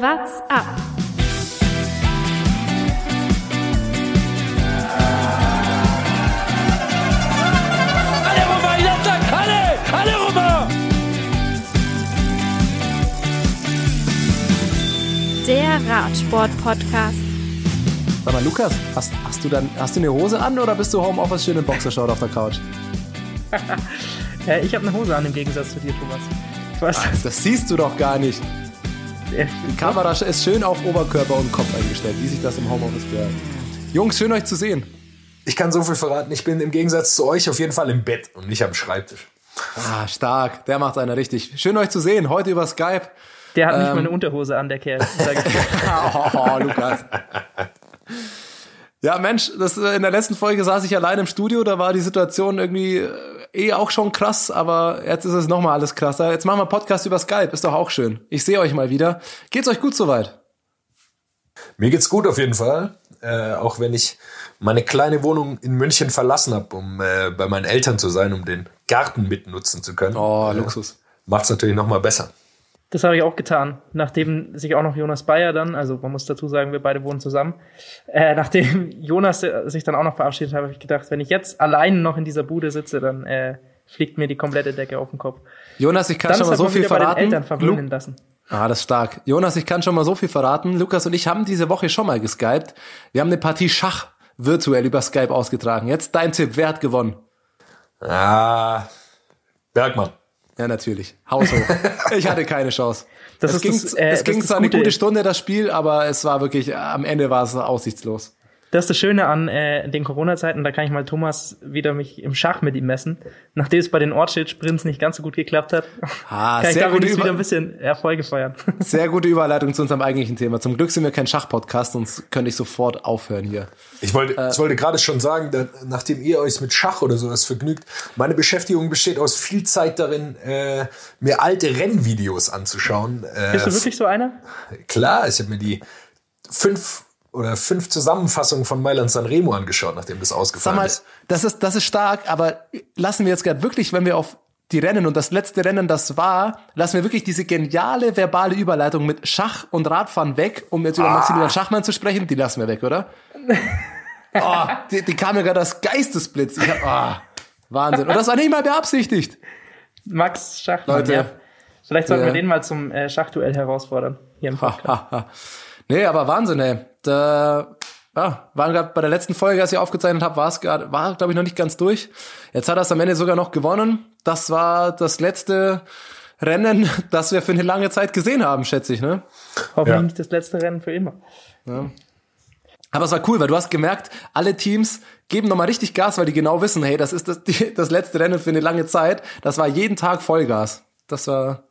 What's up? Alle rüber, Jatzak, alle, alle rüber! Der Radsport-Podcast. Sag mal, Lukas, hast, hast, du dann, hast du eine Hose an oder bist du Homeoffice schön in Boxershort auf der Couch? Äh, ich habe eine Hose an im Gegensatz zu dir, Thomas. Was? Das siehst du doch gar nicht. Die Kamera ist schön auf Oberkörper und Kopf eingestellt, wie sich das im Homeoffice gehört. Jungs, schön euch zu sehen. Ich kann so viel verraten, ich bin im Gegensatz zu euch auf jeden Fall im Bett und nicht am Schreibtisch. Ah, stark. Der macht einer richtig. Schön euch zu sehen. Heute über Skype. Der hat nicht Ähm. mal eine Unterhose an, der Kerl. Sag ich dir. Oh, Lukas. Ja, Mensch, das, in der letzten Folge saß ich allein im Studio, da war die Situation irgendwie äh, eh auch schon krass, aber jetzt ist es nochmal alles krasser. Jetzt machen wir Podcast über Skype, ist doch auch schön. Ich sehe euch mal wieder. Geht's euch gut soweit? Mir geht's gut auf jeden Fall, äh, auch wenn ich meine kleine Wohnung in München verlassen habe, um äh, bei meinen Eltern zu sein, um den Garten mitnutzen zu können. Oh, äh, Luxus. Macht's natürlich noch mal besser. Das habe ich auch getan. Nachdem sich auch noch Jonas Bayer dann, also man muss dazu sagen, wir beide wohnen zusammen, äh, nachdem Jonas äh, sich dann auch noch verabschiedet hat, habe ich gedacht, wenn ich jetzt allein noch in dieser Bude sitze, dann äh, fliegt mir die komplette Decke auf den Kopf. Jonas, ich kann Dann schon mal so viel wieder bei den verraten. Eltern verwöhnen Lu- lassen. Ah, das ist stark. Jonas, ich kann schon mal so viel verraten. Lukas und ich haben diese Woche schon mal geskypt. Wir haben eine Partie Schach virtuell über Skype ausgetragen. Jetzt dein Tipp, wer hat gewonnen? Ah, Bergmann. Ja, natürlich. Haus hoch. ich hatte keine Chance. Das es ist ging, das, äh, es ging zwar eine gute Stunde, das Spiel, aber es war wirklich, am Ende war es aussichtslos. Das ist das Schöne an äh, den Corona-Zeiten, da kann ich mal Thomas wieder mich im Schach mit ihm messen. Nachdem es bei den Ortsschild-Sprints nicht ganz so gut geklappt hat, Ah, kann ich sehr damit wieder ein bisschen Erfolge feiern. Sehr gute Überleitung zu unserem eigentlichen Thema. Zum Glück sind wir kein Schachpodcast, sonst könnte ich sofort aufhören hier. Ich wollte, Äh. ich wollte gerade schon sagen, da, nachdem ihr euch mit Schach oder sowas vergnügt, meine Beschäftigung besteht aus viel Zeit darin, äh, mir alte Rennvideos anzuschauen. Äh, Bist du wirklich so einer? Klar, ich habe mir die fünf oder fünf Zusammenfassungen von Mailand Sanremo angeschaut, nachdem das Sag ausgefallen mal, ist. das ist, das ist stark, aber lassen wir jetzt gerade wirklich, wenn wir auf die Rennen und das letzte Rennen das war, lassen wir wirklich diese geniale verbale Überleitung mit Schach und Radfahren weg, um jetzt über Maximilian Schachmann zu sprechen, die lassen wir weg, oder? oh, die, die kam mir gerade das Geistesblitz. Ich hab, ah, Wahnsinn. Und das war nicht mal beabsichtigt. Max Schachmann, Leute. ja. Vielleicht sollten Ja. wir den mal zum äh, Schachduell herausfordern. Hier im Podcast. Ha, ha. Nee, aber Wahnsinn, ey. Da, ja, waren gerade bei der letzten Folge, als ich aufgezeichnet habe, war es gerade, war, glaube ich, noch nicht ganz durch. Jetzt hat er es am Ende sogar noch gewonnen. Das war das letzte Rennen, das wir für eine lange Zeit gesehen haben, schätze ich, ne? Hoffentlich Ja. nicht das letzte Rennen für immer. Aber es war cool, weil du hast gemerkt, alle Teams geben nochmal richtig Gas, weil die genau wissen, hey, das ist das, die, das letzte Rennen für eine lange Zeit. Das war jeden Tag Vollgas. Das war,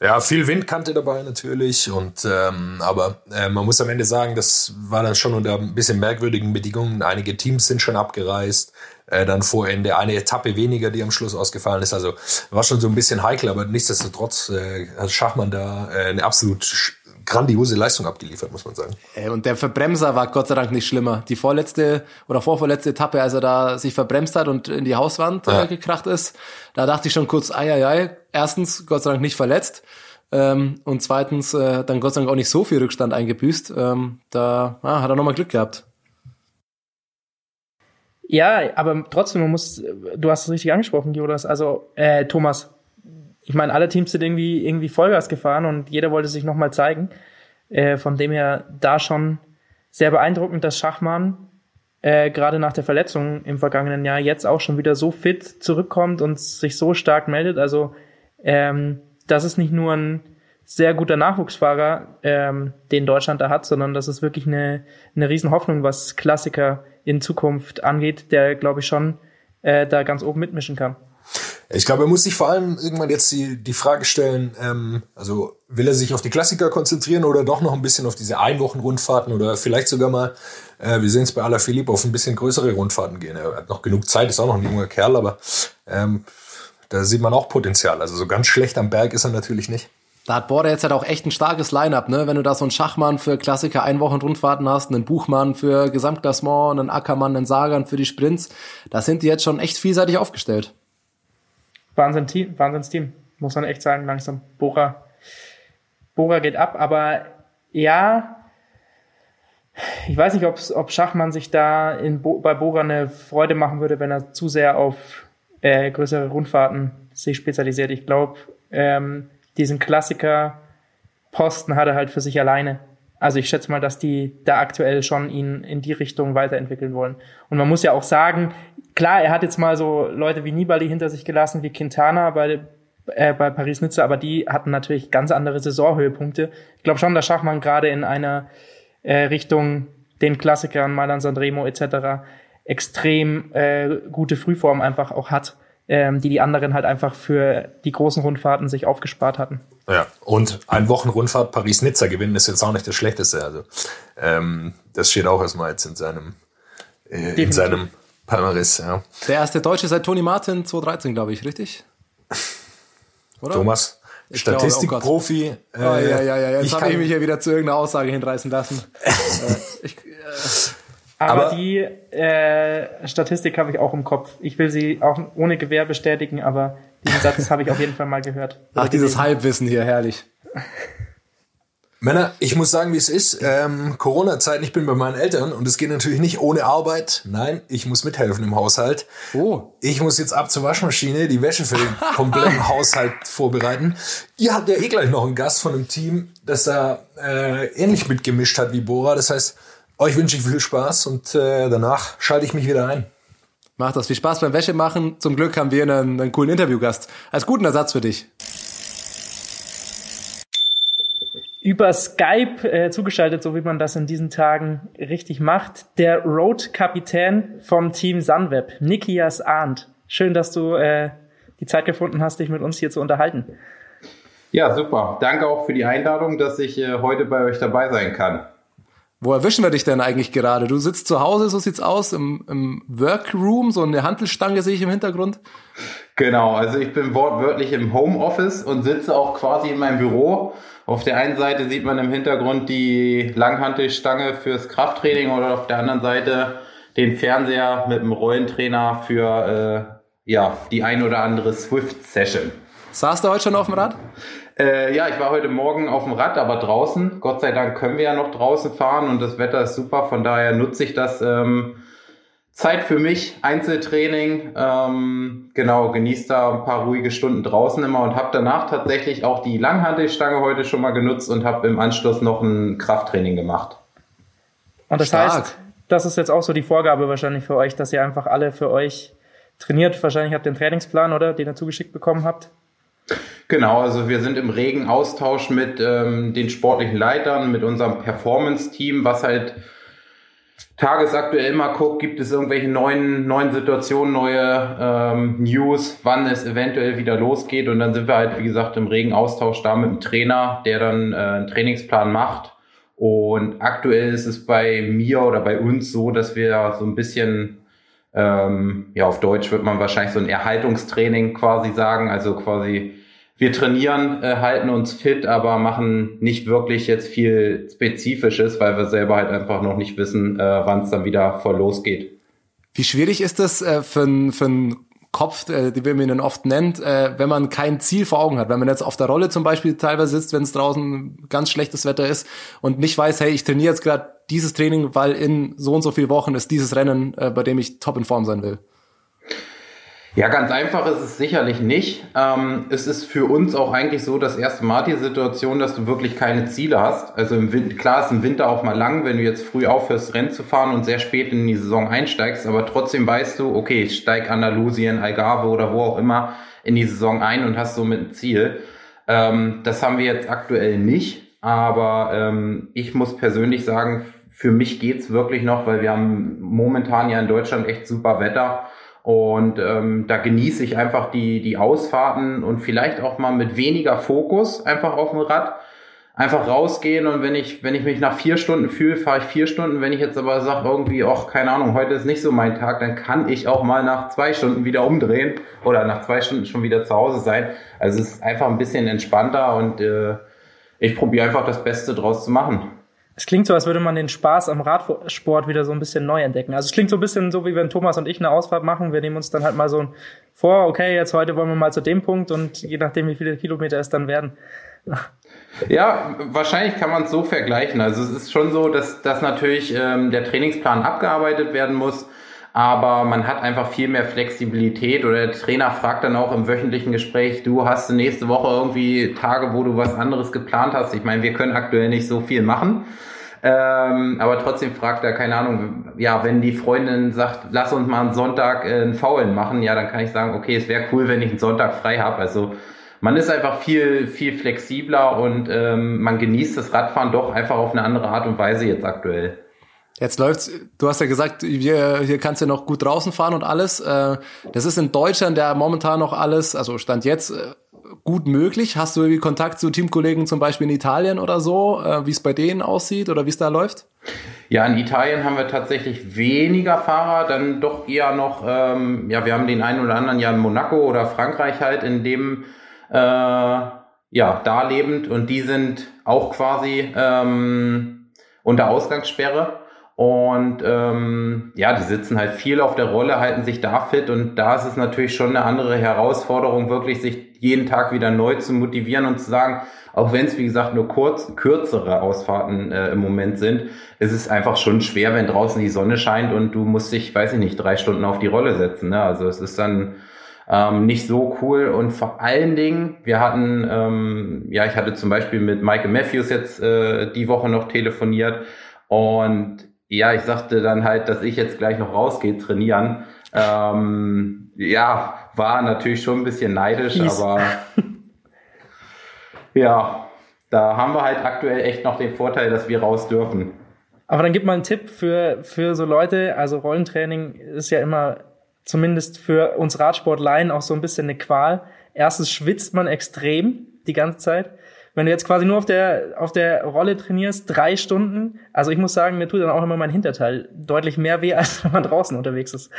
Ja, viel Windkante dabei natürlich. Und ähm, aber äh, man muss am Ende sagen, das war dann schon unter ein bisschen merkwürdigen Bedingungen. Einige Teams sind schon abgereist. Äh, dann vor Ende eine Etappe weniger, die am Schluss ausgefallen ist. Also war schon so ein bisschen heikel, aber nichtsdestotrotz äh, hat Schachmann da äh, eine absolut grandiose Leistung abgeliefert, muss man sagen. Ey, und der Verbremser war Gott sei Dank nicht schlimmer. Die vorletzte oder vorvorletzte Etappe, als er da sich verbremst hat und in die Hauswand Ja. äh, gekracht ist, da dachte ich schon kurz, ei, ei, ei. Erstens, Gott sei Dank nicht verletzt. Ähm, und zweitens, äh, dann Gott sei Dank auch nicht so viel Rückstand eingebüßt. Ähm, da ah, hat er nochmal Glück gehabt. Ja, aber trotzdem, man muss, du hast es richtig angesprochen, Jonas, also äh, Thomas. Ich meine, alle Teams sind irgendwie irgendwie Vollgas gefahren und jeder wollte sich nochmal zeigen. Äh, von dem her da schon sehr beeindruckend, dass Schachmann äh, gerade nach der Verletzung im vergangenen Jahr jetzt auch schon wieder so fit zurückkommt und sich so stark meldet. Also ähm, das ist nicht nur ein sehr guter Nachwuchsfahrer, ähm, den Deutschland da hat, sondern das ist wirklich eine, eine Riesenhoffnung, was Klassiker in Zukunft angeht, der, glaube ich, schon äh, da ganz oben mitmischen kann. Ich glaube, er muss sich vor allem irgendwann jetzt die, die Frage stellen, ähm, also will er sich auf die Klassiker konzentrieren oder doch noch ein bisschen auf diese Einwochenrundfahrten oder vielleicht sogar mal, äh, wir sehen es bei Alaphilippe, auf ein bisschen größere Rundfahrten gehen. Er hat noch genug Zeit, ist auch noch ein junger Kerl, aber ähm, da sieht man auch Potenzial. Also so ganz schlecht am Berg ist er natürlich nicht. Da hat Border jetzt halt auch echt ein starkes Line-Up, ne? Wenn du da so einen Schachmann für Klassiker Einwochen-Rundfahrten hast, einen Buchmann für Gesamtklassement, einen Ackermann, einen Sagan für die Sprints, da sind die jetzt schon echt vielseitig aufgestellt. Wahnsinn Team, Wahnsinnsteam, muss man echt sagen, langsam. Bora Bora geht ab, aber ja, ich weiß nicht, ob Schachmann sich da in Bo bei Bora eine Freude machen würde, wenn er zu sehr auf äh, größere Rundfahrten sich spezialisiert. Ich glaube, ähm, diesen Klassiker Posten hat er halt für sich alleine. Also ich schätze mal, dass die da aktuell schon ihn in die Richtung weiterentwickeln wollen. Und man muss ja auch sagen, klar, er hat jetzt mal so Leute wie Nibali hinter sich gelassen, wie Quintana bei, äh, bei Paris-Nizza, aber die hatten natürlich ganz andere Saisonhöhepunkte. Ich glaube schon, dass Schachmann gerade in einer äh, Richtung den Klassikern, Mailand Sanremo etc. extrem äh, gute Frühform einfach auch hat, ähm, die die anderen halt einfach für die großen Rundfahrten sich aufgespart hatten. Ja, und ein Wochenrundfahrt Paris-Nizza gewinnen ist jetzt auch nicht das Schlechteste. Also ähm, das steht auch erstmal jetzt in seinem äh, in seinem Palmaris. Ja. Der erste Deutsche seit Toni Martin 2013, glaube ich, richtig? Oder? Thomas, Statistikprofi. Oh, äh, oh, ja, ja, ja. Jetzt habe ich mich ja wieder zu irgendeiner Aussage hinreißen lassen. äh, ich, äh, aber, aber, die äh, Statistik habe ich auch im Kopf. Ich will sie auch ohne Gewehr bestätigen, aber diesen Satz habe ich auf jeden Fall mal gehört. Ach, dieses Halbwissen hier, herrlich. Männer, ich muss sagen, wie es ist. Ähm, Corona-Zeiten, ich bin bei meinen Eltern und es geht natürlich nicht ohne Arbeit. Nein, ich muss mithelfen im Haushalt. Oh. Ich muss jetzt ab zur Waschmaschine, die Wäsche für den kompletten Haushalt vorbereiten. Ihr habt ja eh gleich noch einen Gast von einem Team, das da äh, ähnlich mitgemischt hat wie Bora. Das heißt, euch wünsche ich viel Spaß und äh, danach schalte ich mich wieder ein. Macht das viel Spaß beim Wäsche machen. Zum Glück haben wir einen, einen coolen Interviewgast. Als guten Ersatz für dich. Über Skype äh, zugeschaltet, so wie man das in diesen Tagen richtig macht, der Road-Kapitän vom Team Sunweb, Nikias Arndt. Schön, dass du äh, die Zeit gefunden hast, dich mit uns hier zu unterhalten. Ja, super. Danke auch für die Einladung, dass ich äh, heute bei euch dabei sein kann. Wo erwischen wir dich denn eigentlich gerade? Du sitzt zu Hause, so sieht's aus, im, im Workroom, so eine Handelstange sehe ich im Hintergrund. Genau, also ich bin wortwörtlich im Homeoffice und sitze auch quasi in meinem Büro auf der einen Seite sieht man im Hintergrund die Langhantelstange fürs Krafttraining oder auf der anderen Seite den Fernseher mit dem Rollentrainer für äh, ja, die ein oder andere Swift-Session. Saß du heute schon auf dem Rad? Äh, ja, ich war heute Morgen auf dem Rad, aber draußen. Gott sei Dank können wir ja noch draußen fahren und das Wetter ist super. Von daher nutze ich das ähm, Zeit für mich, Einzeltraining, ähm, genau, genießt da ein paar ruhige Stunden draußen immer und habe danach tatsächlich auch die Langhantelstange heute schon mal genutzt und habe im Anschluss noch ein Krafttraining gemacht. Und das Stark. heißt, das ist jetzt auch so die Vorgabe wahrscheinlich für euch, dass ihr einfach alle für euch trainiert. Wahrscheinlich habt ihr einen Trainingsplan, oder? Den ihr zugeschickt bekommen habt. Genau, also wir sind im regen Austausch mit ähm, den sportlichen Leitern, mit unserem Performance-Team, was halt tagesaktuell mal guckt, gibt es irgendwelche neuen, neuen Situationen, neue ähm, News, wann es eventuell wieder losgeht. Und dann sind wir halt, wie gesagt, im regen Austausch da mit dem Trainer, der dann äh, einen Trainingsplan macht. Und aktuell ist es bei mir oder bei uns so, dass wir so ein bisschen, ähm, ja, auf Deutsch wird man wahrscheinlich so ein Erhaltungstraining quasi sagen, also quasi wir trainieren, äh, halten uns fit, aber machen nicht wirklich jetzt viel Spezifisches, weil wir selber halt einfach noch nicht wissen, äh, wann es dann wieder voll losgeht. Wie schwierig ist das äh, für, für Kopf, äh, die man ihn oft nennt, äh, wenn man kein Ziel vor Augen hat. Wenn man jetzt auf der Rolle zum Beispiel teilweise sitzt, wenn es draußen ganz schlechtes Wetter ist und nicht weiß, hey, ich trainiere jetzt gerade dieses Training, weil in so und so vielen Wochen ist dieses Rennen, äh, bei dem ich top in Form sein will. Ja, ganz einfach ist es sicherlich nicht. Ähm, es ist für uns auch eigentlich so das erste Mal die Situation, dass du wirklich keine Ziele hast. Also im Winter, klar ist im Winter auch mal lang, wenn du jetzt früh aufhörst, Rennen zu fahren und sehr spät in die Saison einsteigst, aber trotzdem weißt du, okay, ich steig Andalusien, Algarve oder wo auch immer in die Saison ein und hast somit ein Ziel. Ähm, das haben wir jetzt aktuell nicht, aber ähm, ich muss persönlich sagen, für mich geht's wirklich noch, weil wir haben momentan ja in Deutschland echt super Wetter und ähm, da genieße ich einfach die, die Ausfahrten und vielleicht auch mal mit weniger Fokus einfach auf dem Rad. Einfach rausgehen und wenn ich, wenn ich mich nach vier Stunden fühle, fahre ich vier Stunden. Wenn ich jetzt aber sage, irgendwie, ach, keine Ahnung, heute ist nicht so mein Tag, dann kann ich auch mal nach zwei Stunden wieder umdrehen oder nach zwei Stunden schon wieder zu Hause sein. Also es ist einfach ein bisschen entspannter und äh, ich probiere einfach das Beste draus zu machen. Es klingt so, als würde man den Spaß am Radsport wieder so ein bisschen neu entdecken. Also es klingt so ein bisschen so, wie wenn Thomas und ich eine Ausfahrt machen. Wir nehmen uns dann halt mal so vor, okay, jetzt heute wollen wir mal zu dem Punkt und je nachdem, wie viele Kilometer es dann werden. Ja, wahrscheinlich kann man es so vergleichen. Also es ist schon so, dass, dass natürlich ähm, der Trainingsplan abgearbeitet werden muss, aber man hat einfach viel mehr Flexibilität oder der Trainer fragt dann auch im wöchentlichen Gespräch, du hast nächste Woche irgendwie Tage, wo du was anderes geplant hast. Ich meine, wir können aktuell nicht so viel machen. Ähm, aber trotzdem fragt er, keine Ahnung, ja, wenn die Freundin sagt, lass uns mal einen Sonntag äh, einen Faulen machen, ja, dann kann ich sagen, okay, es wäre cool, wenn ich einen Sonntag frei habe. Also man ist einfach viel, viel flexibler und ähm, man genießt das Radfahren doch einfach auf eine andere Art und Weise jetzt aktuell. Jetzt läuft's, du hast ja gesagt, hier, hier kannst du noch gut draußen fahren und alles. Äh, das ist in Deutschland ja momentan noch alles, also Stand jetzt, äh, gut möglich. Hast du irgendwie Kontakt zu Teamkollegen zum Beispiel in Italien oder so, äh, wie es bei denen aussieht oder wie es da läuft? Ja, in Italien haben wir tatsächlich weniger Fahrer, dann doch eher noch, ähm, ja, wir haben den einen oder anderen ja in Monaco oder Frankreich halt, in dem äh, ja, da lebend und die sind auch quasi ähm, unter Ausgangssperre. Und ähm, ja, die sitzen halt viel auf der Rolle, halten sich da fit und da ist es natürlich schon eine andere Herausforderung, wirklich sich jeden Tag wieder neu zu motivieren und zu sagen, auch wenn es wie gesagt nur kurz kürzere Ausfahrten äh, im Moment sind, ist es einfach schon schwer, wenn draußen die Sonne scheint und du musst dich, weiß ich nicht, drei Stunden auf die Rolle setzen. Ne? Also es ist dann ähm, nicht so cool. Und vor allen Dingen, wir hatten, ähm, ja, ich hatte zum Beispiel mit Michael Matthews jetzt äh, die Woche noch telefoniert und ja, ich sagte dann halt, dass ich jetzt gleich noch rausgehe trainieren. Ähm, ja, war natürlich schon ein bisschen neidisch, Fies. aber ja, da haben wir halt aktuell echt noch den Vorteil, dass wir raus dürfen. Aber dann gib mal einen Tipp für, für so Leute. Also Rollentraining ist ja immer zumindest für uns Radsportleien auch so ein bisschen eine Qual. Erstens schwitzt man extrem die ganze Zeit. Wenn du jetzt quasi nur auf der, auf der Rolle trainierst, drei Stunden, also ich muss sagen, mir tut dann auch immer mein Hinterteil deutlich mehr weh, als wenn man draußen unterwegs ist.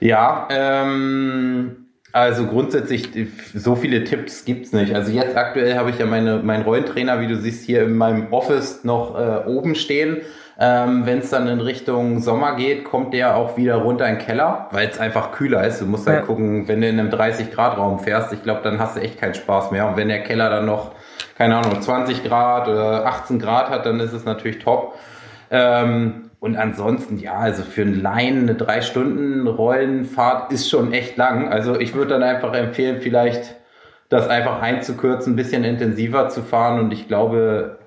Ja, ähm, also grundsätzlich, so viele Tipps gibt's nicht. Also jetzt aktuell habe ich ja meine, meinen Rollentrainer, wie du siehst, hier in meinem Office noch äh, oben stehen. Ähm, Wenn es dann in Richtung Sommer geht, kommt der auch wieder runter in den Keller, weil es einfach kühler ist. Du musst halt ja. gucken, wenn du in einem 30-Grad-Raum fährst, ich glaube, dann hast du echt keinen Spaß mehr. Und wenn der Keller dann noch, keine Ahnung, 20 Grad oder 18 Grad hat, dann ist es natürlich top. Ähm, und ansonsten, ja, also für einen Laien eine drei Stunden Rollenfahrt ist schon echt lang. Also ich würde dann einfach empfehlen, vielleicht das einfach einzukürzen, ein bisschen intensiver zu fahren. Und ich glaube,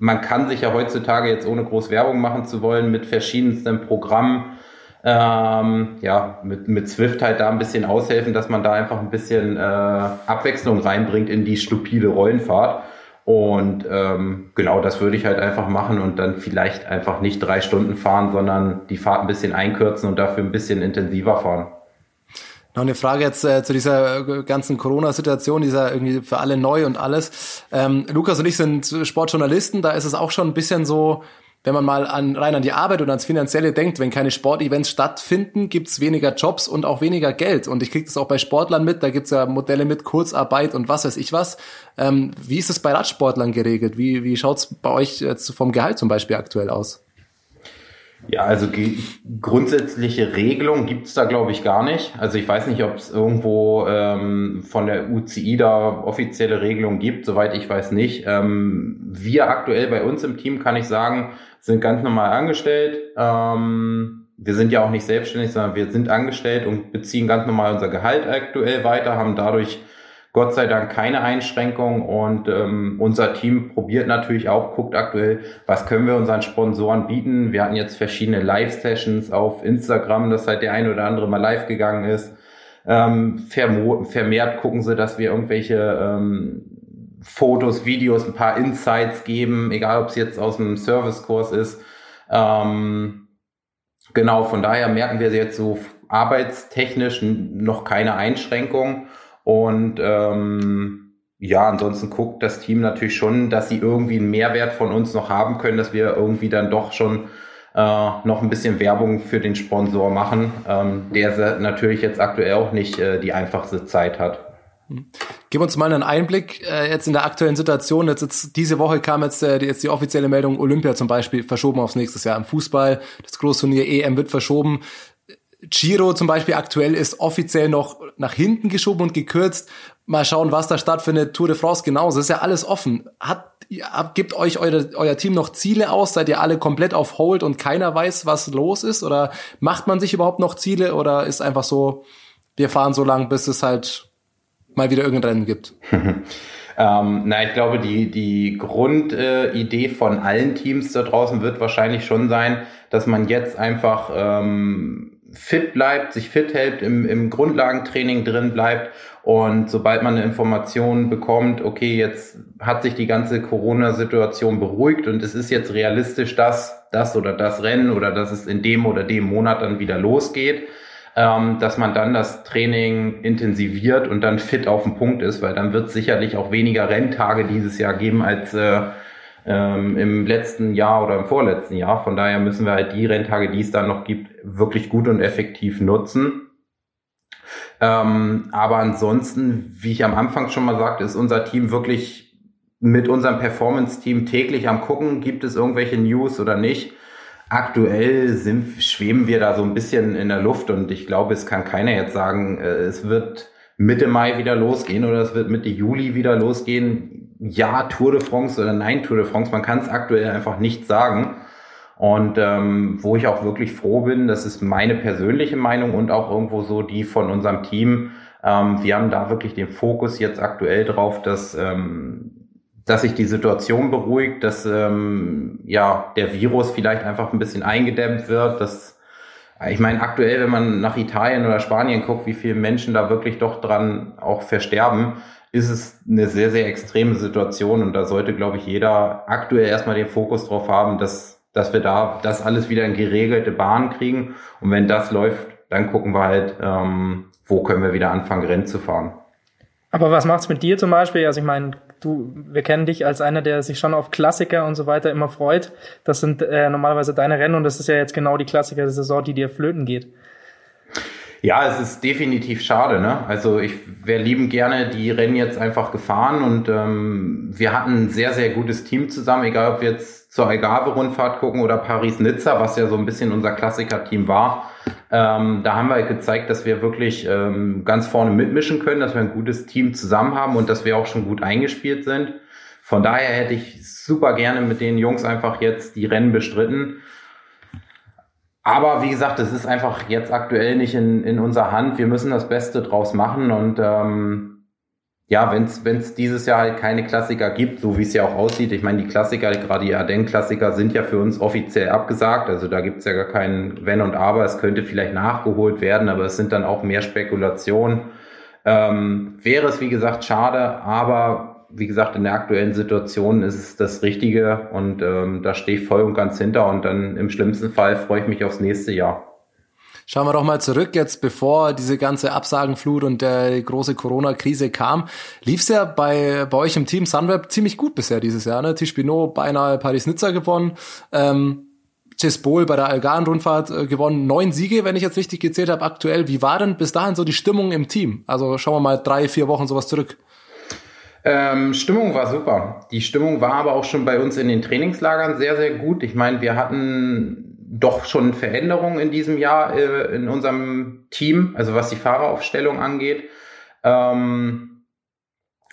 man kann sich ja heutzutage jetzt ohne groß Werbung machen zu wollen mit verschiedensten Programmen ähm, ja, mit, mit Swift halt da ein bisschen aushelfen, dass man da einfach ein bisschen äh, Abwechslung reinbringt in die stupide Rollenfahrt. Und ähm, genau das würde ich halt einfach machen und dann vielleicht einfach nicht drei Stunden fahren, sondern die Fahrt ein bisschen einkürzen und dafür ein bisschen intensiver fahren. Noch eine Frage jetzt äh, zu dieser äh, ganzen Corona-Situation, dieser irgendwie für alle neu und alles. Ähm, Lukas und ich sind Sportjournalisten, da ist es auch schon ein bisschen so, wenn man mal an, rein an die Arbeit und ans Finanzielle denkt, wenn keine Sportevents stattfinden, gibt's weniger Jobs und auch weniger Geld. Und ich kriege das auch bei Sportlern mit, da gibt's ja Modelle mit Kurzarbeit und was weiß ich was. Ähm, wie ist es bei Radsportlern geregelt? Wie, wie schaut's bei euch jetzt vom Gehalt zum Beispiel aktuell aus? Ja, also grundsätzliche Regelung gibt's da, glaube ich, gar nicht. Also ich weiß nicht, ob es irgendwo ähm, von der UCI da offizielle Regelungen gibt, soweit ich weiß nicht. Ähm, wir aktuell bei uns im Team, kann ich sagen, sind ganz normal angestellt. Ähm, wir sind ja auch nicht selbstständig, sondern wir sind angestellt und beziehen ganz normal unser Gehalt aktuell weiter, haben dadurch Gott sei Dank keine Einschränkung und ähm, unser Team probiert natürlich auch, guckt aktuell, was können wir unseren Sponsoren bieten. Wir hatten jetzt verschiedene Live-Sessions auf Instagram, dass halt der eine oder andere mal live gegangen ist. Ähm, vermehrt gucken sie, dass wir irgendwelche ähm, Fotos, Videos, ein paar Insights geben, egal ob es jetzt aus einem Servicekurs ist. Ähm, genau, von daher merken wir jetzt so arbeitstechnisch noch keine Einschränkung. Und ähm, ja, ansonsten guckt das Team natürlich schon, dass sie irgendwie einen Mehrwert von uns noch haben können, dass wir irgendwie dann doch schon äh, noch ein bisschen Werbung für den Sponsor machen, ähm, der natürlich jetzt aktuell auch nicht äh, die einfachste Zeit hat. Gib uns mal einen Einblick äh, jetzt in der aktuellen Situation. Jetzt, jetzt diese Woche kam jetzt, äh, jetzt die offizielle Meldung, Olympia zum Beispiel verschoben aufs nächste Jahr im Fußball. Das Großturnier EM wird verschoben. Giro zum Beispiel aktuell ist offiziell noch nach hinten geschoben und gekürzt. mal schauen, was da stattfindet. Tour de France genauso. Ist ja alles offen. Hat, gibt euch eure, euer Team noch Ziele aus? Seid ihr alle komplett auf Hold und keiner weiß, was los ist? Oder macht man sich überhaupt noch Ziele? Oder ist einfach so, wir fahren so lang, bis es halt mal wieder irgendein Rennen gibt? Ähm, na, ich glaube, die, die Grundidee äh, von allen Teams da draußen wird wahrscheinlich schon sein, dass man jetzt einfach ähm, fit bleibt, sich fit hält, im, im Grundlagentraining drin bleibt und sobald man eine Information bekommt, okay, jetzt hat sich die ganze Corona-Situation beruhigt und es ist jetzt realistisch, dass das oder das Rennen oder dass es in dem oder dem Monat dann wieder losgeht, ähm, dass man dann das Training intensiviert und dann fit auf den Punkt ist, weil dann wird es sicherlich auch weniger Renntage dieses Jahr geben als äh, ähm, im letzten Jahr oder im vorletzten Jahr. Von daher müssen wir halt die Renntage, die es dann noch gibt, wirklich gut und effektiv nutzen. Ähm, aber ansonsten, wie ich am Anfang schon mal sagte, ist unser Team wirklich mit unserem Performance-Team täglich am gucken, gibt es irgendwelche News oder nicht. Aktuell sind, schweben wir da so ein bisschen in der Luft und ich glaube, es kann keiner jetzt sagen, äh, es wird Mitte Mai wieder losgehen oder es wird Mitte Juli wieder losgehen. Ja, Tour de France oder nein, Tour de France. Man kann es aktuell einfach nicht sagen. Und ähm, wo ich auch wirklich froh bin, das ist meine persönliche Meinung und auch irgendwo so die von unserem Team. Ähm, wir haben da wirklich den Fokus jetzt aktuell drauf, dass ähm, dass sich die Situation beruhigt, dass ähm, ja der Virus vielleicht einfach ein bisschen eingedämmt wird, dass ich meine, aktuell, wenn man nach Italien oder Spanien guckt, wie viele Menschen da wirklich doch dran auch versterben, ist es eine sehr, sehr extreme Situation und da sollte, glaube ich, jeder aktuell erstmal den Fokus drauf haben, dass, dass wir da das alles wieder in geregelte Bahn kriegen und wenn das läuft, dann gucken wir halt, ähm, wo können wir wieder anfangen, Rennen zu fahren. Aber was macht's mit dir zum Beispiel? Also ich meine, du, wir kennen dich als einer, der sich schon auf Klassiker und so weiter immer freut. Das sind äh, normalerweise deine Rennen und das ist ja jetzt genau die Klassiker der Saison, die dir flöten geht. Ja, es ist definitiv schade. Ne? Also ich wäre lieben gerne die Rennen jetzt einfach gefahren und ähm, wir hatten ein sehr, sehr gutes Team zusammen, egal ob wir jetzt zur Algarve-Rundfahrt gucken oder Paris-Nizza, was ja so ein bisschen unser Klassiker-Team war. Ähm, da haben wir gezeigt, dass wir wirklich ähm, ganz vorne mitmischen können, dass wir ein gutes Team zusammen haben und dass wir auch schon gut eingespielt sind. Von daher hätte ich super gerne mit den Jungs einfach jetzt die Rennen bestritten. Aber wie gesagt, es ist einfach jetzt aktuell nicht in, in unserer Hand. Wir müssen das Beste draus machen und ähm, ja, wenn es dieses Jahr halt keine Klassiker gibt, so wie es ja auch aussieht, ich meine, die Klassiker, gerade die Ardennes-Klassiker, sind ja für uns offiziell abgesagt. Also da gibt's ja gar kein Wenn und Aber. Es könnte vielleicht nachgeholt werden, aber es sind dann auch mehr Spekulationen. Ähm, wäre es, wie gesagt, schade, aber wie gesagt, in der aktuellen Situation ist es das Richtige und ähm, da stehe ich voll und ganz hinter und dann im schlimmsten Fall freue ich mich aufs nächste Jahr. Schauen wir doch mal zurück, jetzt bevor diese ganze Absagenflut und der große Corona-Krise kam, lief's ja bei, bei euch im Team Sunweb ziemlich gut bisher dieses Jahr. Ne? Tischpinot beinahe Paris-Nizza gewonnen, ähm, Bol bei der Algarve-Rundfahrt äh, gewonnen, neun Siege, wenn ich jetzt richtig gezählt habe, aktuell. Wie war denn bis dahin so die Stimmung im Team? Also schauen wir mal drei, vier Wochen sowas zurück. Ähm, Stimmung war super. Die Stimmung war aber auch schon bei uns in den Trainingslagern sehr, sehr gut. Ich meine, wir hatten doch schon Veränderungen in diesem Jahr äh, in unserem Team, also was die Fahreraufstellung angeht. Ähm,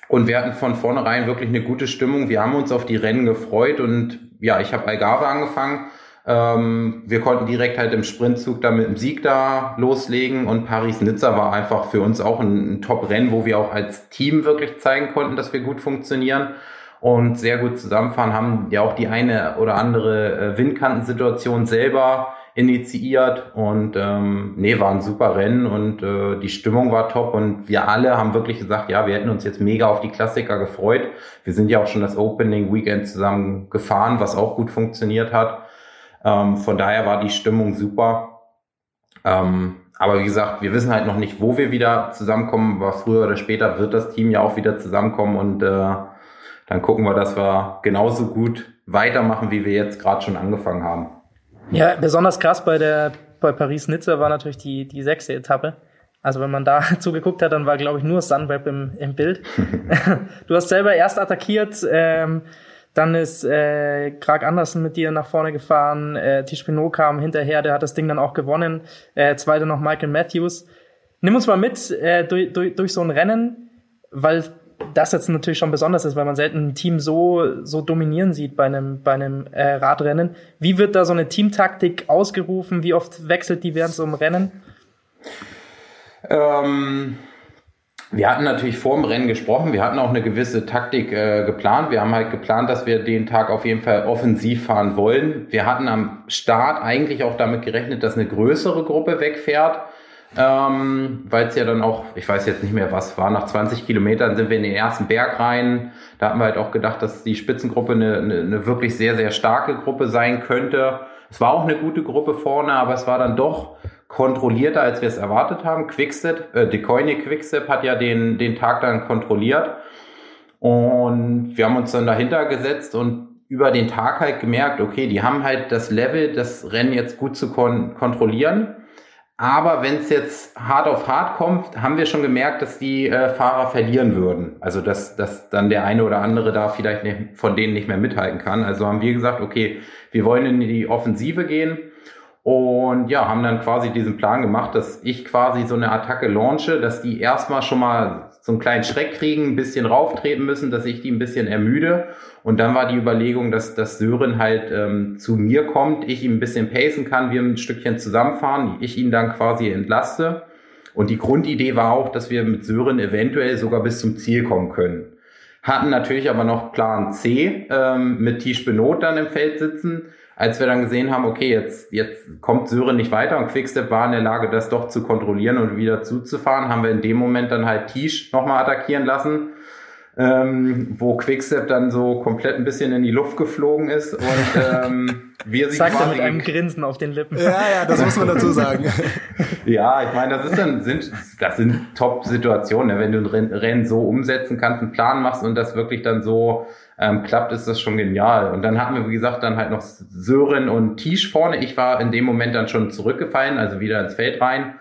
und wir hatten von vornherein wirklich eine gute Stimmung. Wir haben uns auf die Rennen gefreut und ja, ich habe Algarve angefangen. Ähm, wir konnten direkt halt im Sprintzug da mit dem Sieg da loslegen und Paris-Nizza war einfach für uns auch ein, ein Top-Rennen, wo wir auch als Team wirklich zeigen konnten, dass wir gut funktionieren und sehr gut zusammenfahren, haben ja auch die eine oder andere äh, Windkantensituation selber initiiert und ähm, nee, war ein super Rennen und äh, die Stimmung war top und wir alle haben wirklich gesagt, ja, wir hätten uns jetzt mega auf die Klassiker gefreut. Wir sind ja auch schon das Opening Weekend zusammen gefahren, was auch gut funktioniert hat. Ähm, von daher war die Stimmung super. Ähm, aber wie gesagt, wir wissen halt noch nicht, wo wir wieder zusammenkommen, aber früher oder später wird das Team ja auch wieder zusammenkommen und äh, dann gucken wir, dass wir genauso gut weitermachen, wie wir jetzt gerade schon angefangen haben. Ja, besonders krass bei der bei Paris-Nizza war natürlich die, die sechste Etappe. Also wenn man da zugeguckt hat, dann war, glaube ich, nur Sunweb im, im Bild. du hast selber erst attackiert, ähm, dann ist äh, Krag Andersen mit dir nach vorne gefahren, äh, Tisch Pinot kam hinterher, der hat das Ding dann auch gewonnen. Äh, zweite noch Michael Matthews. Nimm uns mal mit äh, durch, durch, durch so ein Rennen weil das jetzt natürlich schon besonders ist, weil man selten ein Team so, so dominieren sieht bei einem, bei einem äh, Radrennen. Wie wird da so eine Teamtaktik ausgerufen? Wie oft wechselt die während so einem Rennen? Ähm, wir hatten natürlich vor dem Rennen gesprochen. Wir hatten auch eine gewisse Taktik äh, geplant. Wir haben halt geplant, dass wir den Tag auf jeden Fall offensiv fahren wollen. Wir hatten am Start eigentlich auch damit gerechnet, dass eine größere Gruppe wegfährt. Ähm, weil es ja dann auch, ich weiß jetzt nicht mehr, was war, nach 20 Kilometern sind wir in den ersten Berg rein. Da hatten wir halt auch gedacht, dass die Spitzengruppe eine, eine, eine wirklich sehr, sehr starke Gruppe sein könnte. Es war auch eine gute Gruppe vorne, aber es war dann doch kontrollierter, als wir es erwartet haben. Quickstep, äh, Decoyne Quickstep hat ja den, den Tag dann kontrolliert. Und wir haben uns dann dahinter gesetzt und über den Tag halt gemerkt, okay, die haben halt das Level, das Rennen jetzt gut zu kon kontrollieren. Aber wenn es jetzt hart auf hart kommt, haben wir schon gemerkt, dass die äh, Fahrer verlieren würden. Also dass, dass dann der eine oder andere da vielleicht nicht, von denen nicht mehr mithalten kann. Also haben wir gesagt, okay, wir wollen in die Offensive gehen und ja, haben dann quasi diesen Plan gemacht, dass ich quasi so eine Attacke launche, dass die erstmal schon mal so einen kleinen Schreck kriegen, ein bisschen rauftreten müssen, dass ich die ein bisschen ermüde. Und dann war die Überlegung, dass, dass Sören halt ähm, zu mir kommt, ich ihm ein bisschen pacen kann, wir ein Stückchen zusammenfahren, ich ihn dann quasi entlaste. Und die Grundidee war auch, dass wir mit Sören eventuell sogar bis zum Ziel kommen können. Hatten natürlich aber noch Plan C ähm, mit Tisch Benot dann im Feld sitzen als wir dann gesehen haben, okay, jetzt, jetzt kommt Sören nicht weiter und Quickstep war in der Lage, das doch zu kontrollieren und wieder zuzufahren, haben wir in dem Moment dann halt Tisch nochmal attackieren lassen, ähm, wo Quickstep dann so komplett ein bisschen in die Luft geflogen ist und ähm, wir sich Sagt er mit einem Grinsen auf den Lippen. Ja, ja, das muss man dazu sagen. ja, ich meine, das ist dann, sind, das sind Top-Situationen, ne? wenn du ein Rennen so umsetzen kannst, einen Plan machst und das wirklich dann so ähm, klappt, ist das schon genial. Und dann hatten wir, wie gesagt, dann halt noch Sören und Tisch vorne. Ich war in dem Moment dann schon zurückgefallen, also wieder ins Feld rein.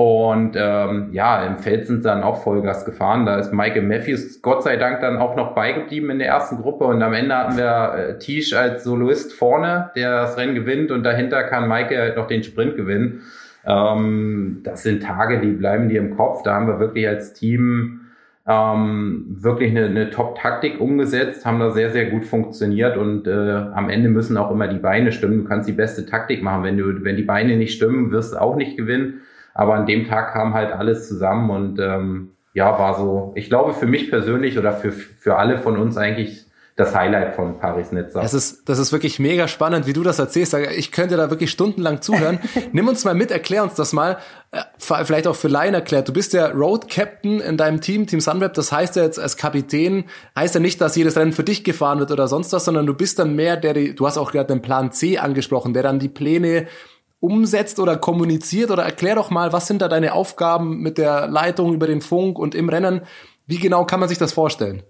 Und ähm, ja, im Feld sind dann auch Vollgas gefahren. Da ist Michael Matthews Gott sei Dank dann auch noch beigeblieben in der ersten Gruppe. Und am Ende hatten wir äh, Tisch als Soloist vorne, der das Rennen gewinnt. Und dahinter kann Michael halt noch den Sprint gewinnen. Ähm, das sind Tage, die bleiben dir im Kopf. Da haben wir wirklich als Team ähm, wirklich eine, eine Top-Taktik umgesetzt, haben da sehr, sehr gut funktioniert und äh, am Ende müssen auch immer die Beine stimmen. Du kannst die beste Taktik machen. Wenn du, wenn die Beine nicht stimmen, wirst du auch nicht gewinnen. Aber an dem Tag kam halt alles zusammen und ähm, ja, war so, ich glaube für mich persönlich oder für, für alle von uns eigentlich das Highlight von Paris-Nizza. Das ist, das ist wirklich mega spannend, wie du das erzählst. Ich könnte da wirklich stundenlang zuhören. Nimm uns mal mit, erklär uns das mal. Äh, vielleicht auch für Laien erklärt. Du bist der Road Captain in deinem Team, Team Sunweb. Das heißt ja jetzt als Kapitän, heißt ja nicht, dass jedes Rennen für dich gefahren wird oder sonst was, sondern du bist dann mehr der, du hast auch gerade den Plan C angesprochen, der dann die Pläne umsetzt oder kommuniziert oder erklär doch mal, was sind da deine Aufgaben mit der Leitung über den Funk und im Rennen? Wie genau kann man sich das vorstellen?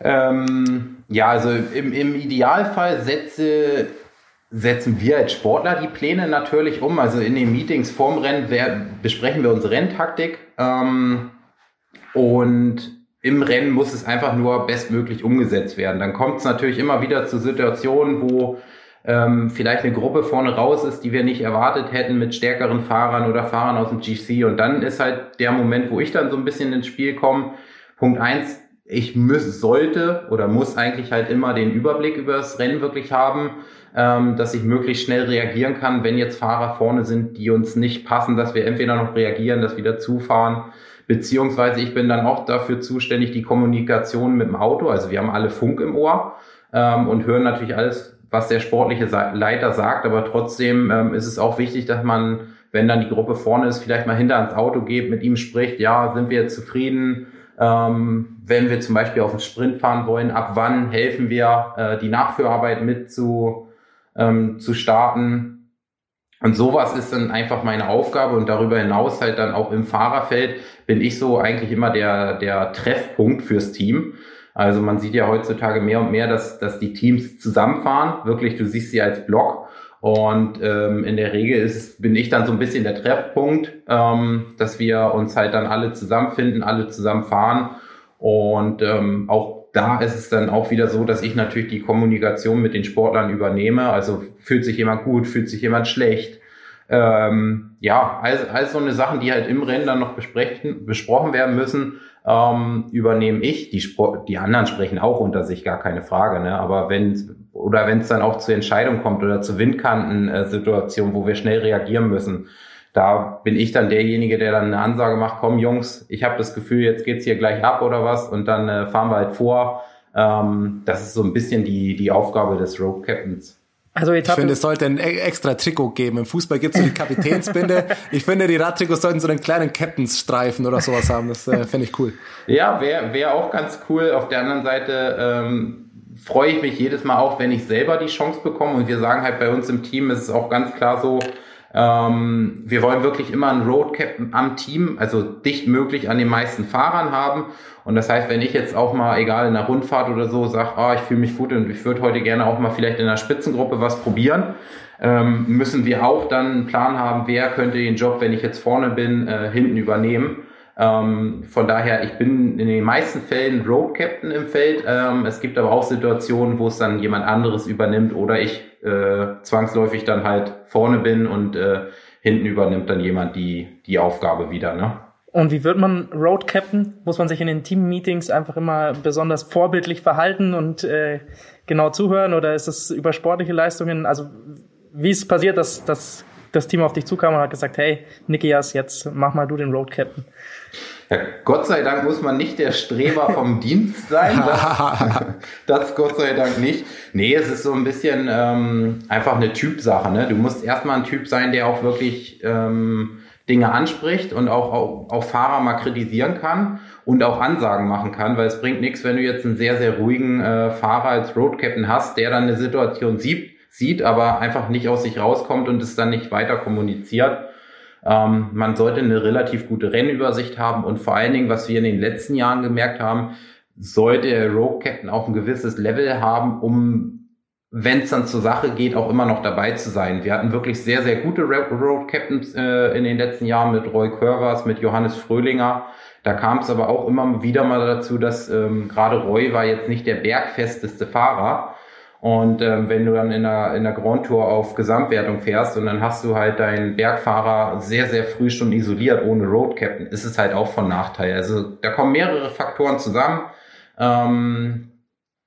Ähm, ja, also im, im Idealfall setze, setzen wir als Sportler die Pläne natürlich um. Also in den Meetings vorm Rennen wer, besprechen wir unsere Renntaktik. Ähm, und im Rennen muss es einfach nur bestmöglich umgesetzt werden. Dann kommt es natürlich immer wieder zu Situationen, wo ähm, vielleicht eine Gruppe vorne raus ist, die wir nicht erwartet hätten mit stärkeren Fahrern oder Fahrern aus dem GC. Und dann ist halt der Moment, wo ich dann so ein bisschen ins Spiel komme. Punkt eins, ich muss, sollte oder muss eigentlich halt immer den Überblick über das Rennen wirklich haben, ähm, dass ich möglichst schnell reagieren kann, wenn jetzt Fahrer vorne sind, die uns nicht passen, dass wir entweder noch reagieren, dass wieder zufahren, beziehungsweise ich bin dann auch dafür zuständig, die Kommunikation mit dem Auto, also wir haben alle Funk im Ohr ähm, und hören natürlich alles, was der sportliche Leiter sagt, aber trotzdem ähm, ist es auch wichtig, dass man, wenn dann die Gruppe vorne ist, vielleicht mal hinter ans Auto geht, mit ihm spricht, ja, sind wir jetzt zufrieden, ähm, wenn wir zum Beispiel auf den Sprint fahren wollen, ab wann helfen wir, äh, die Nachführarbeit mit zu, ähm, zu starten. Und sowas ist dann einfach meine Aufgabe und darüber hinaus halt dann auch im Fahrerfeld bin ich so eigentlich immer der, der Treffpunkt fürs Team. Also man sieht ja heutzutage mehr und mehr, dass, dass die Teams zusammenfahren. Wirklich, du siehst sie als Block und ähm, in der Regel ist, bin ich dann so ein bisschen der Treffpunkt, ähm, dass wir uns halt dann alle zusammenfinden, alle zusammen fahren. Und ähm, auch da ist es dann auch wieder so, dass ich natürlich die Kommunikation mit den Sportlern übernehme. Also fühlt sich jemand gut, fühlt sich jemand schlecht. Ähm, ja, also, also so eine Sachen, die halt im Rennen dann noch besprechen, besprochen werden müssen, ähm, übernehme ich. Die, die anderen sprechen auch unter sich, gar keine Frage. Ne? Aber wenn oder wenn es dann auch zur Entscheidung kommt oder zu Windkantensituationen, wo wir schnell reagieren müssen, da bin ich dann derjenige, der dann eine Ansage macht, komm Jungs, ich habe das Gefühl, jetzt geht's hier gleich ab oder was und dann äh, fahren wir halt vor. Ähm, das ist so ein bisschen die, die Aufgabe des Road Captains. Also ich finde, es sollte ein e- extra Trikot geben. Im Fußball gibt es so die Kapitänsbinde. ich finde, die Radtrikots sollten so einen kleinen Captainstreifen oder sowas haben. Das äh, finde ich cool. Ja, wäre wär auch ganz cool. Auf der anderen Seite ähm, freue ich mich jedes Mal auch, wenn ich selber die Chance bekomme. Und wir sagen halt bei uns im Team ist es auch ganz klar so, ähm, wir wollen wirklich immer einen Road Captain am Team, also dicht möglich an den meisten Fahrern haben. Und das heißt, wenn ich jetzt auch mal, egal in der Rundfahrt oder so, sage, ah, ich fühle mich gut und ich würde heute gerne auch mal vielleicht in der Spitzengruppe was probieren, ähm, müssen wir auch dann einen Plan haben, wer könnte den Job, wenn ich jetzt vorne bin, äh, hinten übernehmen. Ähm, von daher, ich bin in den meisten Fällen Road Captain im Feld. Ähm, es gibt aber auch Situationen, wo es dann jemand anderes übernimmt oder ich äh, zwangsläufig dann halt vorne bin und äh, hinten übernimmt dann jemand die, die Aufgabe wieder. Ne? Und wie wird man Road Captain? Muss man sich in den Team-Meetings einfach immer besonders vorbildlich verhalten und äh, genau zuhören oder ist es über sportliche Leistungen? Also wie es passiert, dass, dass das Team auf dich zukam und hat gesagt, hey, Nikias, jetzt mach mal du den Road Captain. Ja, Gott sei Dank muss man nicht der Streber vom Dienst sein. Das, das Gott sei Dank nicht. Nee, es ist so ein bisschen ähm, einfach eine Typsache. Ne? Du musst erstmal ein Typ sein, der auch wirklich ähm, Dinge anspricht und auch, auch, auch Fahrer mal kritisieren kann und auch Ansagen machen kann, weil es bringt nichts, wenn du jetzt einen sehr, sehr ruhigen äh, Fahrer als Road Captain hast, der dann eine Situation sieht, sieht, aber einfach nicht aus sich rauskommt und es dann nicht weiter kommuniziert. Ähm, man sollte eine relativ gute Rennübersicht haben und vor allen Dingen, was wir in den letzten Jahren gemerkt haben, sollte der Rogue Captain auch ein gewisses Level haben, um, wenn es dann zur Sache geht, auch immer noch dabei zu sein. Wir hatten wirklich sehr, sehr gute Road Captains äh, in den letzten Jahren mit Roy Curvers, mit Johannes Fröhlinger. Da kam es aber auch immer wieder mal dazu, dass ähm, gerade Roy war jetzt nicht der bergfesteste Fahrer, und ähm, wenn du dann in der, in der Grand Tour auf Gesamtwertung fährst und dann hast du halt deinen Bergfahrer sehr, sehr früh schon isoliert ohne Road Captain, ist es halt auch von Nachteil. Also da kommen mehrere Faktoren zusammen, ähm,